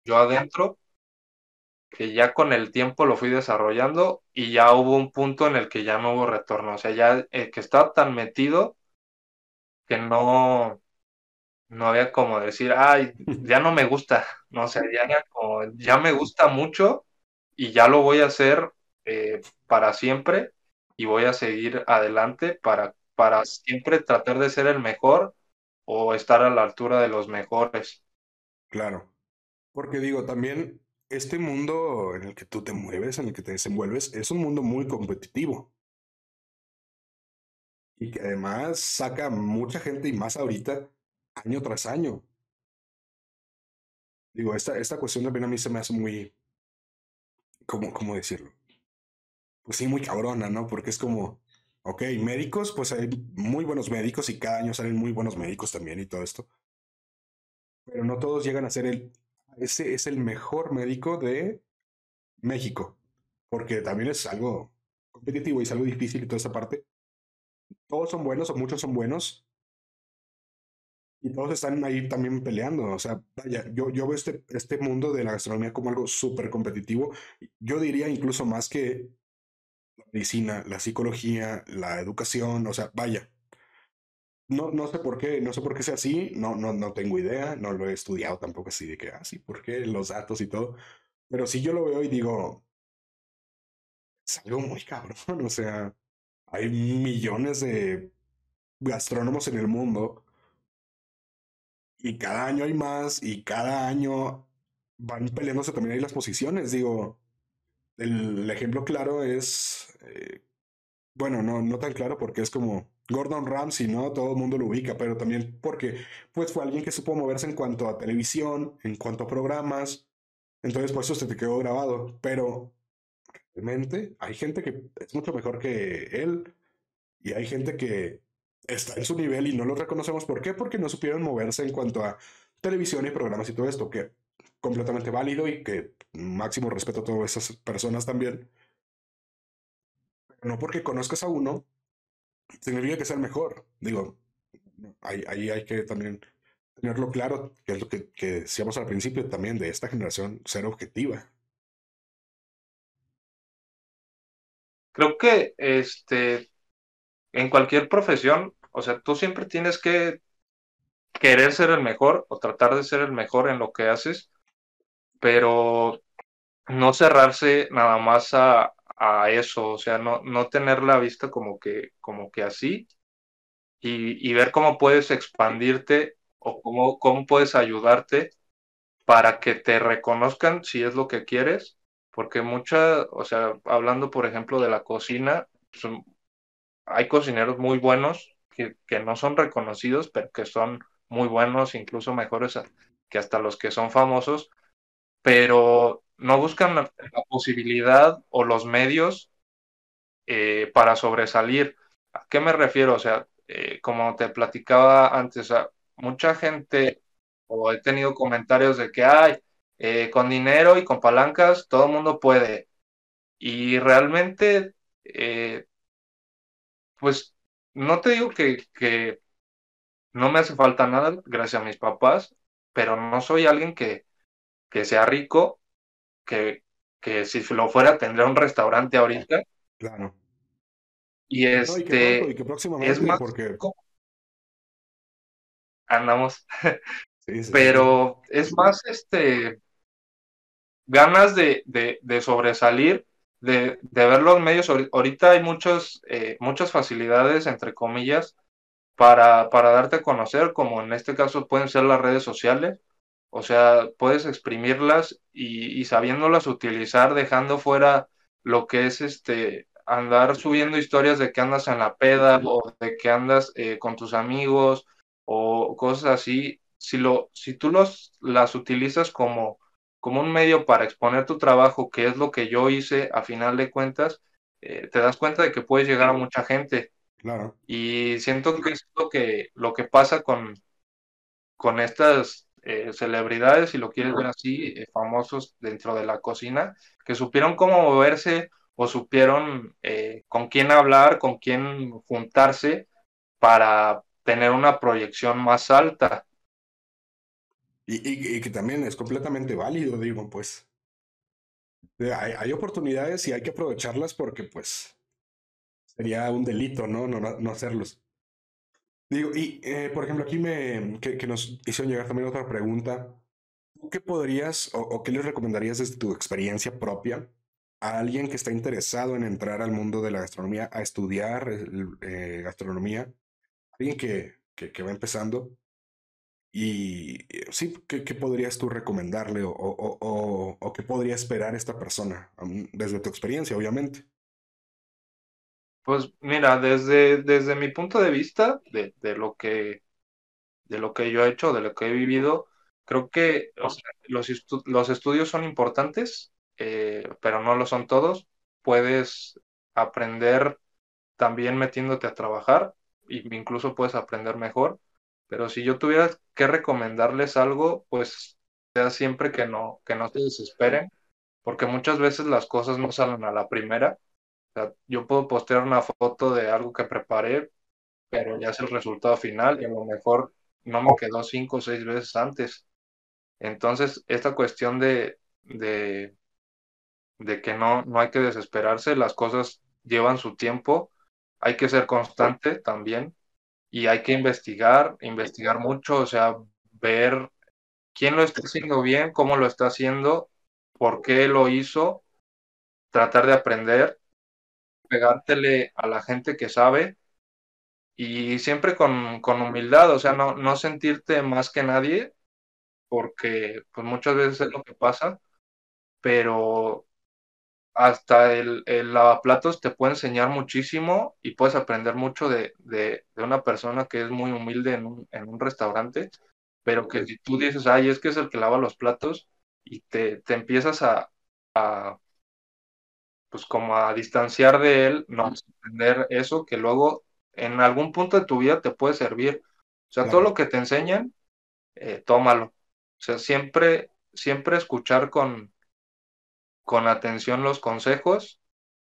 yo adentro, que ya con el tiempo lo fui desarrollando y ya hubo un punto en el que ya no hubo retorno, o sea, ya eh, que estaba tan metido que no, no había como decir, ay, ya no me gusta, no, o sea, ya ya me gusta mucho y ya lo voy a hacer eh, para siempre y voy a seguir adelante para, para siempre tratar de ser el mejor o estar a la altura de los mejores. Claro. Porque digo, también este mundo en el que tú te mueves, en el que te desenvuelves, es un mundo muy competitivo. Y que además saca mucha gente y más ahorita, año tras año. Digo, esta, esta cuestión también a mí se me hace muy, ¿cómo, cómo decirlo? Pues sí, muy cabrona, ¿no? Porque es como, ok, médicos, pues hay muy buenos médicos y cada año salen muy buenos médicos también y todo esto. Pero no todos llegan a ser el, ese es el mejor médico de México, porque también es algo competitivo y es algo difícil y toda esa parte. Todos son buenos o muchos son buenos y todos están ahí también peleando. O sea, vaya, yo, yo veo este, este mundo de la gastronomía como algo súper competitivo. Yo diría incluso más que la medicina, la psicología, la educación, o sea, vaya. No, no sé por qué, no sé por qué sea así, no, no, no tengo idea, no lo he estudiado tampoco así de que, ah, sí, por qué, los datos y todo. Pero sí yo lo veo y digo, es algo muy cabrón, o sea, hay millones de gastrónomos en el mundo y cada año hay más y cada año van peleándose también ahí las posiciones. Digo, el ejemplo claro es, eh, bueno, no, no tan claro porque es como Gordon Ramsay, ¿no? Todo el mundo lo ubica, pero también porque pues fue alguien que supo moverse en cuanto a televisión, en cuanto a programas, entonces por eso se te quedó grabado, pero realmente hay gente que es mucho mejor que él Y hay gente que está en su nivel y no lo reconocemos. ¿Por qué? Porque no supieron moverse en cuanto a televisión y programas y todo esto, que completamente válido y que máximo respeto a todas esas personas también. No porque conozcas a uno, significa que sea el mejor. Digo, ahí, ahí hay que también tenerlo claro, que es lo que, que decíamos al principio también de esta generación, ser objetiva. Creo que este, en cualquier profesión, o sea, tú siempre tienes que querer ser el mejor o tratar de ser el mejor en lo que haces, pero no cerrarse nada más a, a eso, o sea, no, no tener la vista como que, como que así y, y ver cómo puedes expandirte o cómo, cómo puedes ayudarte para que te reconozcan si es lo que quieres, porque mucha, o sea, hablando por ejemplo de la cocina, hay cocineros muy buenos que, que, no son reconocidos, pero que son muy buenos, incluso mejores que hasta los que son famosos, pero no buscan la, posibilidad o los medios eh, para sobresalir. ¿A qué me refiero? O sea, eh, como te platicaba antes, mucha gente o he tenido comentarios de que hay eh, con dinero y con palancas todo el mundo puede. Y realmente, eh, pues no te digo que, que, no me hace falta nada gracias a mis papás, pero no soy alguien que, que sea rico, que, que si lo fuera tendría un restaurante ahorita. Claro. Y este no, y que, pronto, y que próximamente, es más porque andamos. sí, sí, Pero es más este ganas de, de, de sobresalir, de, de, ver los medios. Ahorita hay muchos, eh, muchas facilidades, entre comillas, para, para darte a conocer, como en este caso pueden ser las redes sociales. O sea, puedes exprimirlas y, y sabiéndolas utilizar, dejando fuera lo que es este andar subiendo historias de que andas en la peda o de que andas eh, con tus amigos o cosas así, si, lo, si tú los, las utilizas como, como un medio para exponer tu trabajo, que es lo que yo hice a final de cuentas, eh, te das cuenta de que puedes llegar a mucha gente. Claro. Y siento que es lo que, lo que pasa con, con estas eh, celebridades, si lo quieres ver así, eh, famosos dentro de la cocina, que supieron cómo moverse o supieron eh, con quién hablar, con quién juntarse para tener una proyección más alta. Y, que también es completamente válido, digo, pues. Hay, hay, oportunidades y hay que aprovecharlas porque, pues, sería un delito, ¿no? No, no hacerlos. Digo, y eh, por ejemplo, aquí me que, que, nos hicieron llegar también otra pregunta. ¿Qué podrías o, qué les recomendarías desde tu experiencia propia a alguien que está interesado en entrar al mundo de la gastronomía, a estudiar eh, gastronomía? Alguien que, que, que, va empezando. Y sí, ¿qué, qué podrías tú recomendarle o, o, o, o qué podría esperar esta persona desde tu experiencia, obviamente? Pues mira, desde, desde mi punto de vista, de, de, lo que, de lo que yo he hecho, de lo que he vivido, creo que los, los, estudios son importantes, eh, pero no lo son todos. Puedes aprender también metiéndote a trabajar, e incluso puedes aprender mejor. Pero si yo tuviera que recomendarles algo, pues sea siempre que no, que no se desesperen, porque muchas veces las cosas no salen a la primera sea, yo puedo postear una foto de algo que preparé, pero ya es el resultado final y a lo mejor no me quedó cinco o seis veces antes. Entonces, esta cuestión de, de, de que no, no hay que desesperarse, las cosas llevan su tiempo, hay que ser constante también y hay que investigar, investigar mucho, o sea, ver quién lo está haciendo bien, cómo lo está haciendo, por qué lo hizo, tratar de aprender pegártele a la gente que sabe y siempre con, con humildad, o sea, no, no, sentirte más que nadie, porque pues muchas veces es lo que pasa, pero hasta el, el lavaplatos te puede enseñar muchísimo y puedes aprender mucho de, de, de una persona que es muy humilde en un, en un, restaurante, pero que si tú dices, ay, es que es el que lava los platos y te, te empiezas a, a pues como a distanciar de él, no entender eso, que luego en algún punto de tu vida te puede servir. O sea, todo lo que te enseñan, eh, tómalo. O sea, siempre, siempre escuchar con, con atención los consejos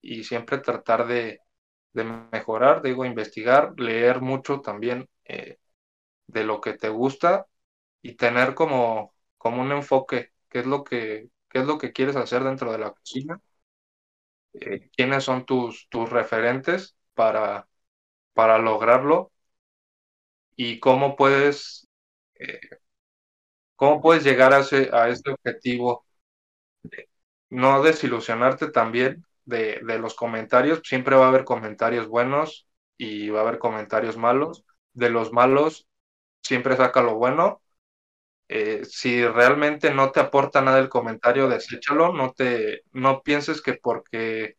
y siempre tratar de, mejorar, digo, investigar, leer mucho también eh, de lo que te gusta y tener como, como un enfoque, qué es lo que, qué es lo que quieres hacer dentro de la cocina, eh, quiénes son tus, tus referentes para, para lograrlo y cómo puedes, eh, cómo puedes llegar a ese, a ese objetivo. No desilusionarte también de, de los comentarios, siempre va a haber comentarios buenos y va a haber comentarios malos. De los malos, siempre saca lo bueno. Eh, si realmente no te aporta nada el comentario, deséchalo, no te, no pienses que porque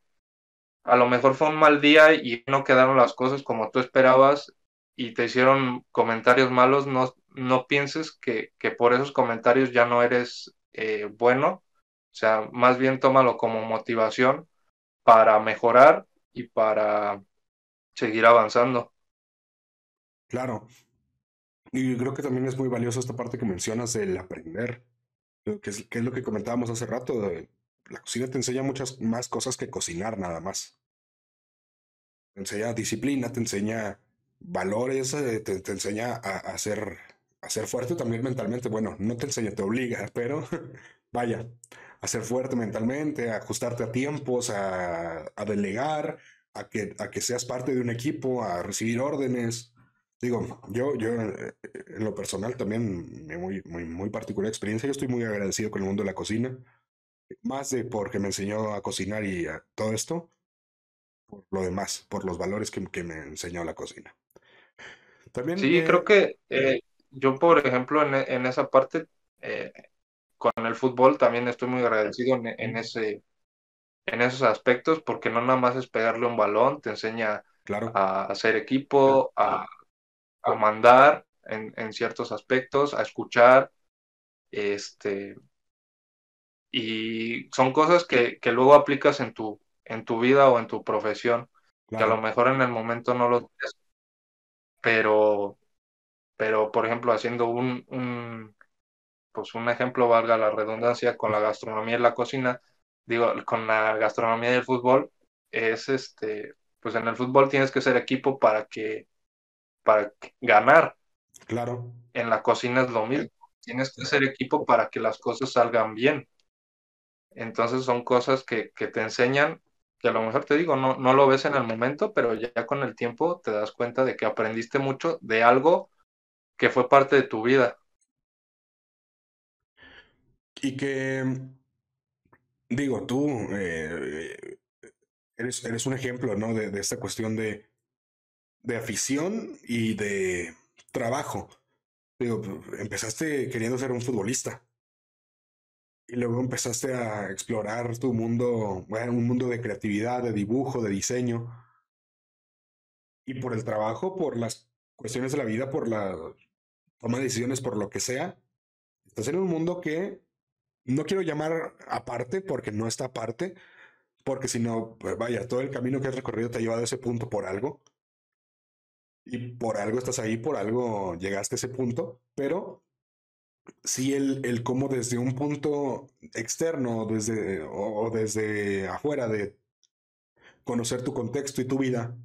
a lo mejor fue un mal día y no quedaron las cosas como tú esperabas y te hicieron comentarios malos, no, no pienses que, que por esos comentarios ya no eres eh, bueno. O sea, más bien tómalo como motivación para mejorar y para seguir avanzando. Claro. Y creo que también es muy valioso esta parte que mencionas del aprender, que es, que es lo que comentábamos hace rato. la cocina te enseña muchas más cosas que cocinar nada más. Te enseña disciplina, te enseña valores, eh, te, enseña a, a, ser, a ser fuerte también mentalmente. Bueno, no te enseña, te obliga, pero vaya, a ser fuerte mentalmente, a ajustarte a tiempos, a, a delegar, a que, a que seas parte de un equipo, a recibir órdenes. Digo, yo, yo eh, en lo personal también, muy, muy, muy particular experiencia, yo estoy muy agradecido con el mundo de la cocina, más de porque me enseñó a cocinar y a todo esto, por lo demás, por los valores que, que me enseñó la cocina. También, sí, creo que eh, yo, por ejemplo, en, en esa parte, eh, con el fútbol también estoy muy agradecido en, en, ese, en esos aspectos, porque no nada más es pegarle un balón, te enseña claro. a hacer equipo, a, a mandar en, en, ciertos aspectos, a escuchar, este, y son cosas que, que luego aplicas en tu, en tu vida o en tu profesión, claro. que a lo mejor en el momento no lo tienes, pero, pero por ejemplo, haciendo un, un, pues un ejemplo, valga la redundancia, con la gastronomía y la cocina, digo, con la gastronomía y el fútbol, es este, pues en el fútbol tienes que ser equipo para que, para ganar. Claro. En la cocina es lo mismo. Tienes que ser equipo para que las cosas salgan bien. Entonces son cosas que, que te enseñan que a lo mejor te digo, no, no lo ves en el momento, pero ya con el tiempo te das cuenta de que aprendiste mucho de algo que fue parte de tu vida. Y que, digo, tú eh, eres, eres, un ejemplo, ¿no? De, de esta cuestión de, de, afición y de trabajo. Digo, empezaste queriendo ser un futbolista. Y luego empezaste a explorar tu mundo, bueno, un mundo de creatividad, de dibujo, de diseño. Y por el trabajo, por las cuestiones de la vida, por la toma de decisiones, por lo que sea, estás en un mundo que no quiero llamar aparte porque no está aparte, porque si no, pues vaya, todo el camino que has recorrido te ha llevado a ese punto por algo. Y por algo estás ahí, por algo llegaste a ese punto, pero sí el, el cómo desde un punto externo desde, o, o, desde afuera de conocer tu contexto y tu vida,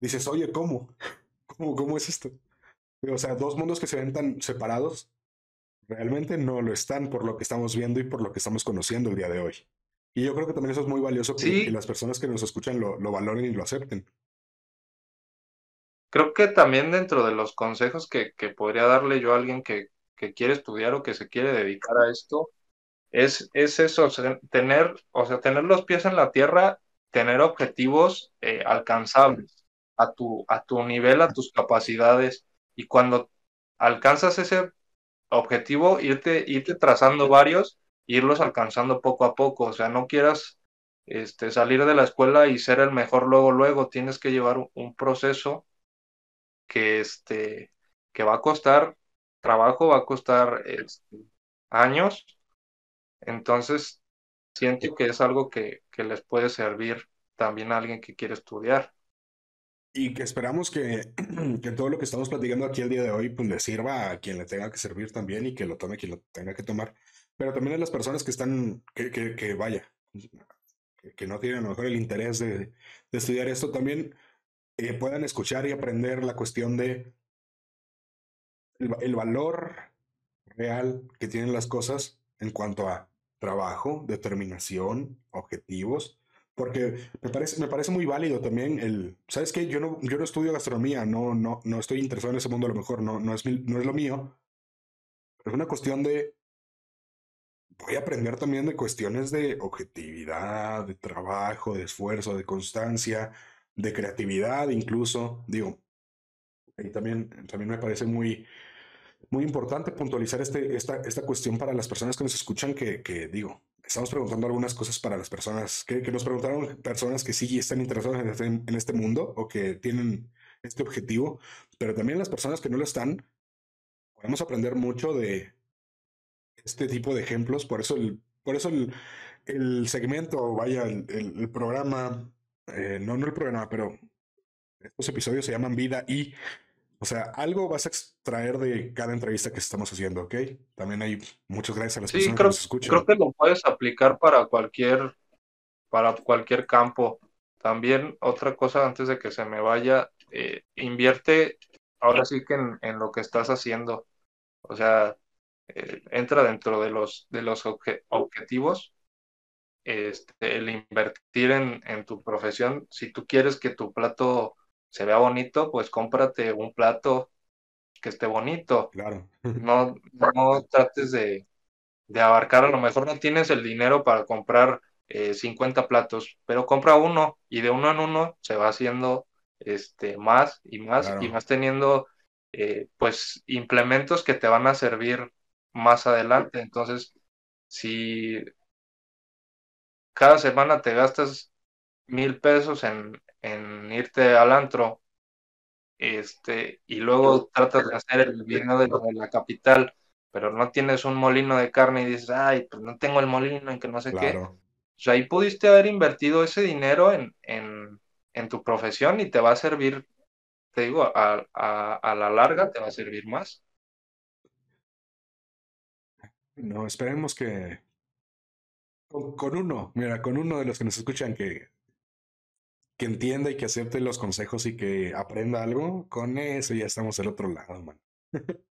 dices, oye, ¿cómo? ¿Cómo, cómo es esto? O sea, dos mundos que se ven tan separados, realmente no lo están por lo que estamos viendo y por lo que estamos conociendo el día de hoy. Y yo creo que también eso es muy valioso que, que las personas que nos escuchan lo, lo valoren y lo acepten. Creo que también dentro de los consejos que, podría darle yo a alguien que, que quiere estudiar o que se quiere dedicar a esto, es, es eso, tener, o sea, tener los pies en la tierra, tener objetivos eh, alcanzables a tu, a tu nivel, a tus capacidades, y cuando alcanzas ese objetivo, irte, irte trazando varios, irlos alcanzando poco a poco, o sea, no quieras este, salir de la escuela y ser el mejor luego, luego, tienes que llevar un proceso que, este, que va a costar trabajo, va a costar este, años. Entonces, siento que es algo que, que, les puede servir también a alguien que quiere estudiar. y que esperamos que, que, todo lo que estamos platicando aquí el día de hoy pues le sirva a quien le tenga que servir también y que lo tome quien lo tenga que tomar. Pero también a las personas que están, que, que, que vaya, que, no tienen a lo mejor el interés de, de estudiar esto, también puedan escuchar y aprender la cuestión de el, valor real que tienen las cosas en cuanto a trabajo, determinación, objetivos, porque me parece, me parece muy válido también el, ¿sabes qué? Yo no, yo no estudio gastronomía, no, no, no estoy interesado en ese mundo a lo mejor, no, no, es, no es lo mío, es una cuestión de, voy a aprender también de cuestiones de objetividad, de trabajo, de esfuerzo, de constancia, de creatividad incluso, digo, y también, también me parece muy, muy importante puntualizar este, esta, esta cuestión para las personas que nos escuchan, que, que digo, estamos preguntando algunas cosas para las personas que, que nos preguntaron, personas que sí están interesadas en este, en este, mundo o que tienen este objetivo, pero también las personas que no lo están, podemos aprender mucho de este tipo de ejemplos, por eso el, por eso el, el segmento, vaya, el, el, programa, eh, no, no el programa, pero estos episodios se llaman Vida y o sea, algo vas a extraer de cada entrevista que estamos haciendo, ¿ok? También hay muchas gracias a las personas que nos escuchan. Creo que lo puedes aplicar para cualquier, para cualquier campo. También otra cosa antes de que se me vaya, eh, invierte ahora sí que en, lo que estás haciendo. O sea, eh, entra dentro de los, de los objetivos. Este, el invertir en, en tu profesión, si tú quieres que tu plato se vea bonito, pues cómprate un plato que esté bonito. Claro. No, no trates de, de abarcar, a lo mejor no tienes el dinero para comprar eh, 50 platos, pero compra uno y de uno en uno se va haciendo este, más y más y más teniendo eh, pues implementos que te van a servir más adelante. Entonces, si cada semana te gastas mil pesos en, en irte al antro, este, y luego tratas de hacer el video de, la capital, pero no tienes un molino de carne y dices, ay, pues no tengo el molino en que no sé qué. O sea, ahí pudiste haber invertido ese dinero en, en, en, tu profesión y te va a servir, te digo, a, a, a la larga te va a servir más. No, esperemos que con, uno, mira, con uno de los que nos escuchan que que entienda y que acepte los consejos y que aprenda algo, con eso ya estamos al otro lado, man.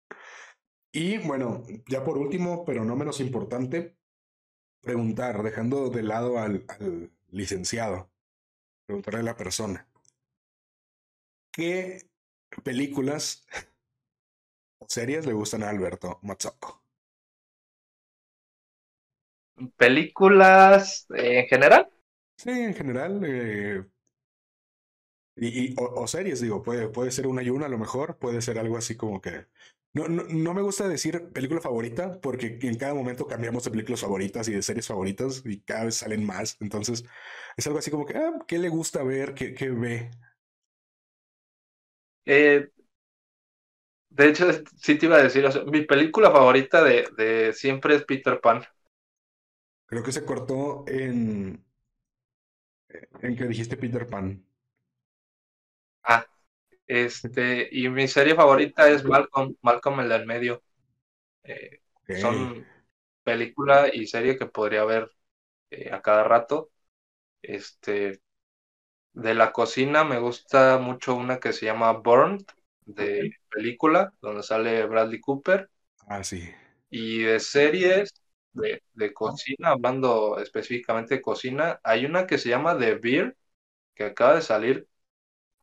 y bueno, ya por último, pero no menos importante, preguntar, dejando de lado al, al licenciado, preguntarle a la persona, ¿qué películas o series le gustan a Alberto Mazzocco? ¿Películas en general? Sí, en general, eh, y, o, series, digo, puede, puede ser una y una a lo mejor, puede ser algo así como que... No, no, no, me gusta decir película favorita porque en cada momento cambiamos de películas favoritas y de series favoritas y cada vez salen más. Entonces es algo así como que, ah, ¿qué le gusta ver? ¿Qué, qué ve? Eh, de hecho, sí te iba a decir, mi película favorita de, de siempre es Peter Pan. Creo que se cortó en, en que dijiste Peter Pan. Ah, este, y mi serie favorita es Malcolm, Malcolm el del medio. Eh, son película y serie que podría ver eh, a cada rato. Este, de la cocina me gusta mucho una que se llama Burned, de película, donde sale Bradley Cooper. Ah, sí. Y de series de, de cocina, hablando específicamente de cocina, hay una que se llama The Beer, que acaba de salir,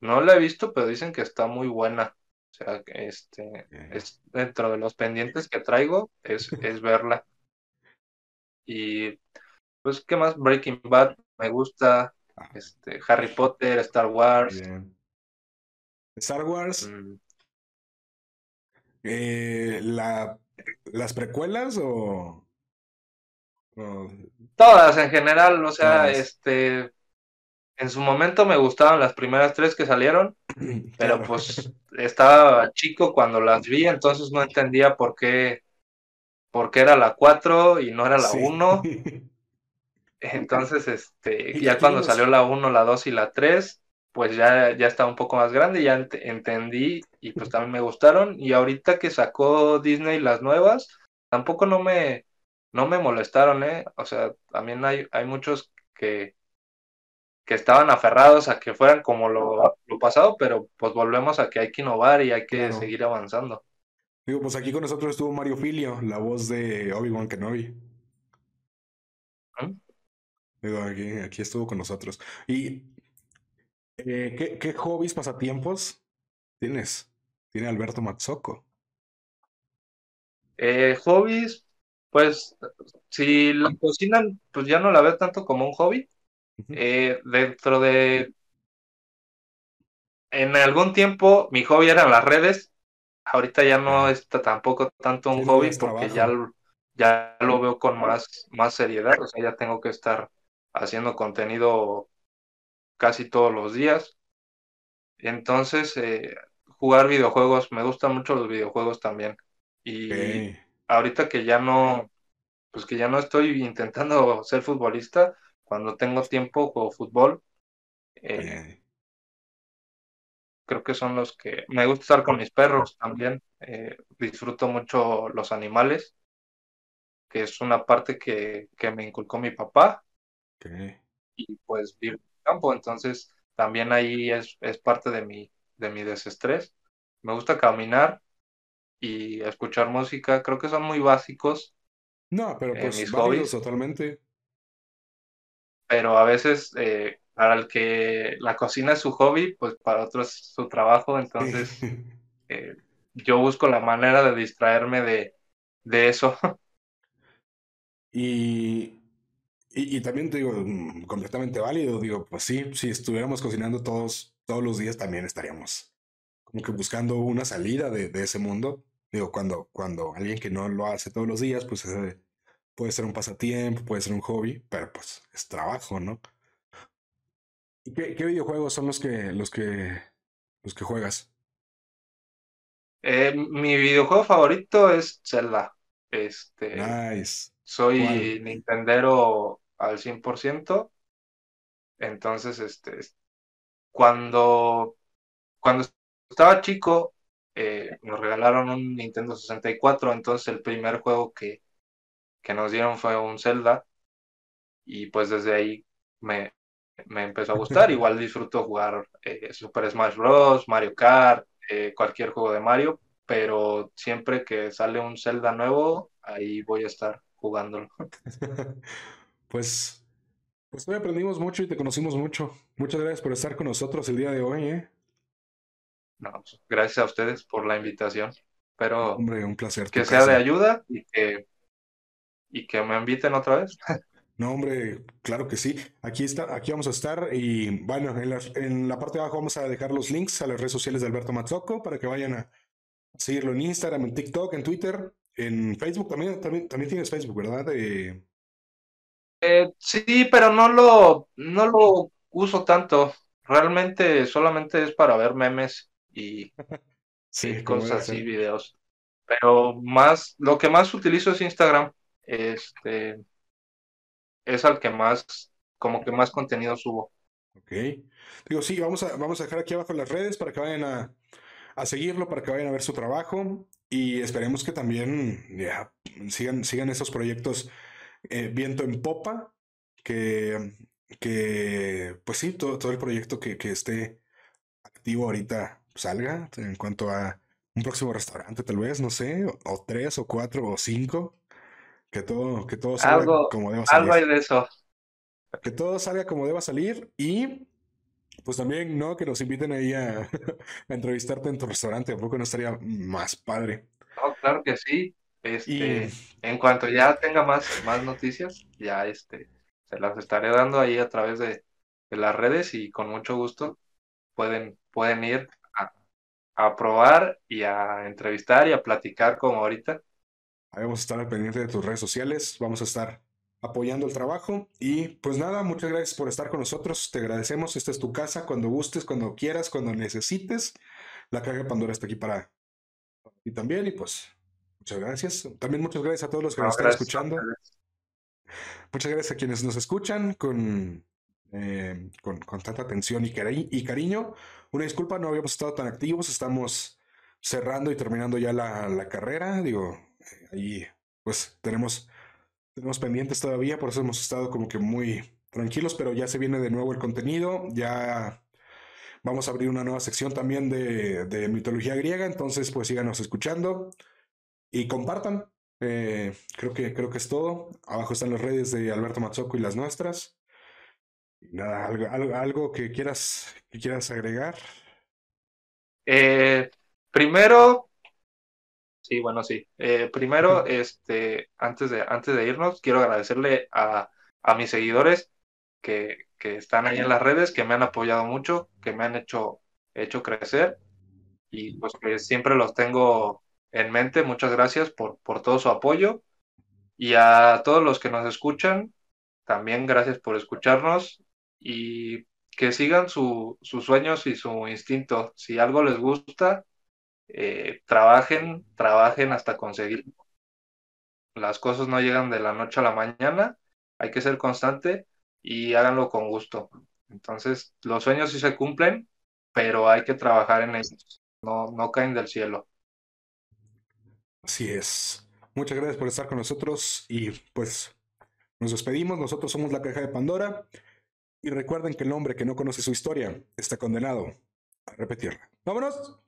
no la he visto, pero dicen que está muy buena. O sea, este, es dentro de los pendientes que traigo, es, es verla. Y pues, ¿qué más? Breaking Bad me gusta. Ah. Este, Harry Potter, Star Wars. Star Wars. Mm. Eh, la, ¿Las precuelas o, Todas en general, o sea, este en su momento me gustaban las primeras tres que salieron, pero pues estaba chico cuando las vi, entonces no entendía por qué, por qué era la cuatro y no era la uno. Entonces, este, ya cuando salió la uno, la dos y la tres, pues ya, ya estaba un poco más grande, ya entendí y pues también me gustaron. Y ahorita que sacó Disney las nuevas, tampoco no me, no me molestaron, ¿eh? O sea, también hay, hay muchos que, que estaban aferrados a que fueran como lo, lo pasado, pero pues volvemos a que hay que innovar y hay que seguir avanzando. Digo, pues aquí con nosotros estuvo Mario Filio, la voz de Obi-Wan Kenobi. ¿Mm? Digo, aquí, aquí estuvo con nosotros. ¿Y eh, ¿qué, ¿qué, hobbies, pasatiempos tienes? Tiene Alberto Mazzoco. Eh, hobbies, pues si la cocina, pues ya no la veo tanto como un hobby. Eh, dentro de... En algún tiempo mi hobby eran las redes. Ahorita ya no está tampoco tanto un hobby porque ya, ya lo veo con más, más seriedad. O sea, ya tengo que estar haciendo contenido casi todos los días. Entonces, eh, jugar videojuegos, me gustan mucho los videojuegos también. Y ahorita que ya no, pues que ya no estoy intentando ser futbolista, cuando tengo tiempo juego fútbol. Eh, creo que son los que me gusta estar con mis perros también. Eh, disfruto mucho los animales, que es una parte que, que me inculcó mi papá. Y pues vivo en el campo, entonces también ahí es, es parte de mi, de mi desestrés. Me gusta caminar, y escuchar música. Creo que son muy básicos. No, pero pues mis hobbies. totalmente. Pero a veces eh, para el que la cocina es su hobby, pues para otros es su trabajo. Entonces eh, yo busco la manera de distraerme de, de eso. y, y, y, también te digo, mm, completamente válido. Digo, pues sí, si estuviéramos cocinando todos, todos los días también estaríamos como que buscando una salida de, de ese mundo. Digo, cuando, cuando alguien que no lo hace todos los días, pues puede ser un pasatiempo, puede ser un hobby, pero pues es trabajo, ¿no? ¿Y qué, qué videojuegos son los que, los que, los que juegas? Eh, mi videojuego favorito es Zelda. Este, nice. Soy Nintendero al 100%. Entonces, este, cuando, cuando estaba chico, eh, nos regalaron un Nintendo 64, entonces el primer juego que, que nos dieron fue un Zelda y pues desde ahí me, me empezó a gustar. Igual disfruto jugar eh, Super Smash Bros., Mario Kart, eh, cualquier juego de Mario, pero siempre que sale un Zelda nuevo, ahí voy a estar jugándolo. pues, pues hoy aprendimos mucho y te conocimos mucho. Muchas gracias por estar con nosotros el día de hoy. ¿eh? No, pues, gracias a ustedes por la invitación. Pero Hombre, un placer. Que sea de ayuda y que, y que me inviten otra vez. No, hombre, claro que sí. Aquí está, aquí vamos a estar y bueno, en la, en la parte de abajo vamos a dejar los links a las redes sociales de Alberto Mazzoco para que vayan a seguirlo en Instagram, en TikTok, en Twitter, en Facebook también, también, también tienes Facebook, ¿verdad? Eh, sí, pero no lo, no lo uso tanto. Realmente solamente es para ver memes y, sí, cosas así, videos. Pero más, lo que más utilizo es Instagram. Este es al que más, como que más contenido subo. Ok. Digo, sí, vamos a, vamos a dejar aquí abajo las redes para que vayan a, a seguirlo, para que vayan a ver su trabajo. Y esperemos que también ya, sigan, sigan esos proyectos eh, viento en popa. Que, que pues sí, todo, todo el proyecto que, que esté activo ahorita salga en cuanto a un próximo restaurante, tal vez, no sé, o, tres, o cuatro, o cinco. Que todo, que todo salga como deba salir. Algo hay de eso. Que todo salga como deba salir y pues también, ¿no? Que nos inviten ahí a, entrevistarte en tu restaurante. ¿A poco no estaría más padre? No, claro que sí. Este, En cuanto ya tenga más, más noticias, ya este, se las estaré dando ahí a través de, de las redes y con mucho gusto pueden, pueden ir a probar y a entrevistar y a platicar como ahorita. Ahí vamos a estar al pendiente de tus redes sociales, vamos a estar apoyando el trabajo y pues nada, muchas gracias por estar con nosotros, te agradecemos, esta es tu casa, cuando gustes, cuando quieras, cuando necesites, la carga Pandora está aquí para ti también y pues muchas gracias. También muchas gracias a todos los que nos están escuchando. Muchas gracias a quienes nos escuchan con eh, con, tanta atención y, cariño. Una disculpa, no habíamos estado tan activos, estamos cerrando y terminando ya la, carrera. Digo, eh, ahí pues tenemos, tenemos pendientes todavía, por eso hemos estado como que muy tranquilos, pero ya se viene de nuevo el contenido, ya vamos a abrir una nueva sección también de, de mitología griega, entonces pues síganos escuchando y compartan. Eh, creo, que, creo que es todo. Abajo están las redes de Alberto Mazzoco y las nuestras. Nada, algo, algo, que quieras que quieras agregar. Eh, primero, sí, bueno, sí. Eh, primero, este, antes de, antes de irnos, quiero agradecerle a, a mis seguidores que, que, están ahí en las redes, que me han apoyado mucho, que me han hecho, hecho crecer y pues que siempre los tengo en mente. Muchas gracias por, por todo su apoyo. Y a todos los que nos escuchan, también gracias por escucharnos y que sigan sus sueños y su instinto. Si algo les gusta, eh, trabajen, trabajen hasta conseguirlo. Las cosas no llegan de la noche a la mañana, hay que ser constante y háganlo con gusto. Entonces, los sueños sí se cumplen, pero hay que trabajar en ellos, no, no caen del cielo. Así es. Muchas gracias por estar con nosotros y pues nos despedimos. Nosotros somos la caja de Pandora y recuerden que el hombre que no conoce su historia está condenado a repetirla. ¡Vámonos!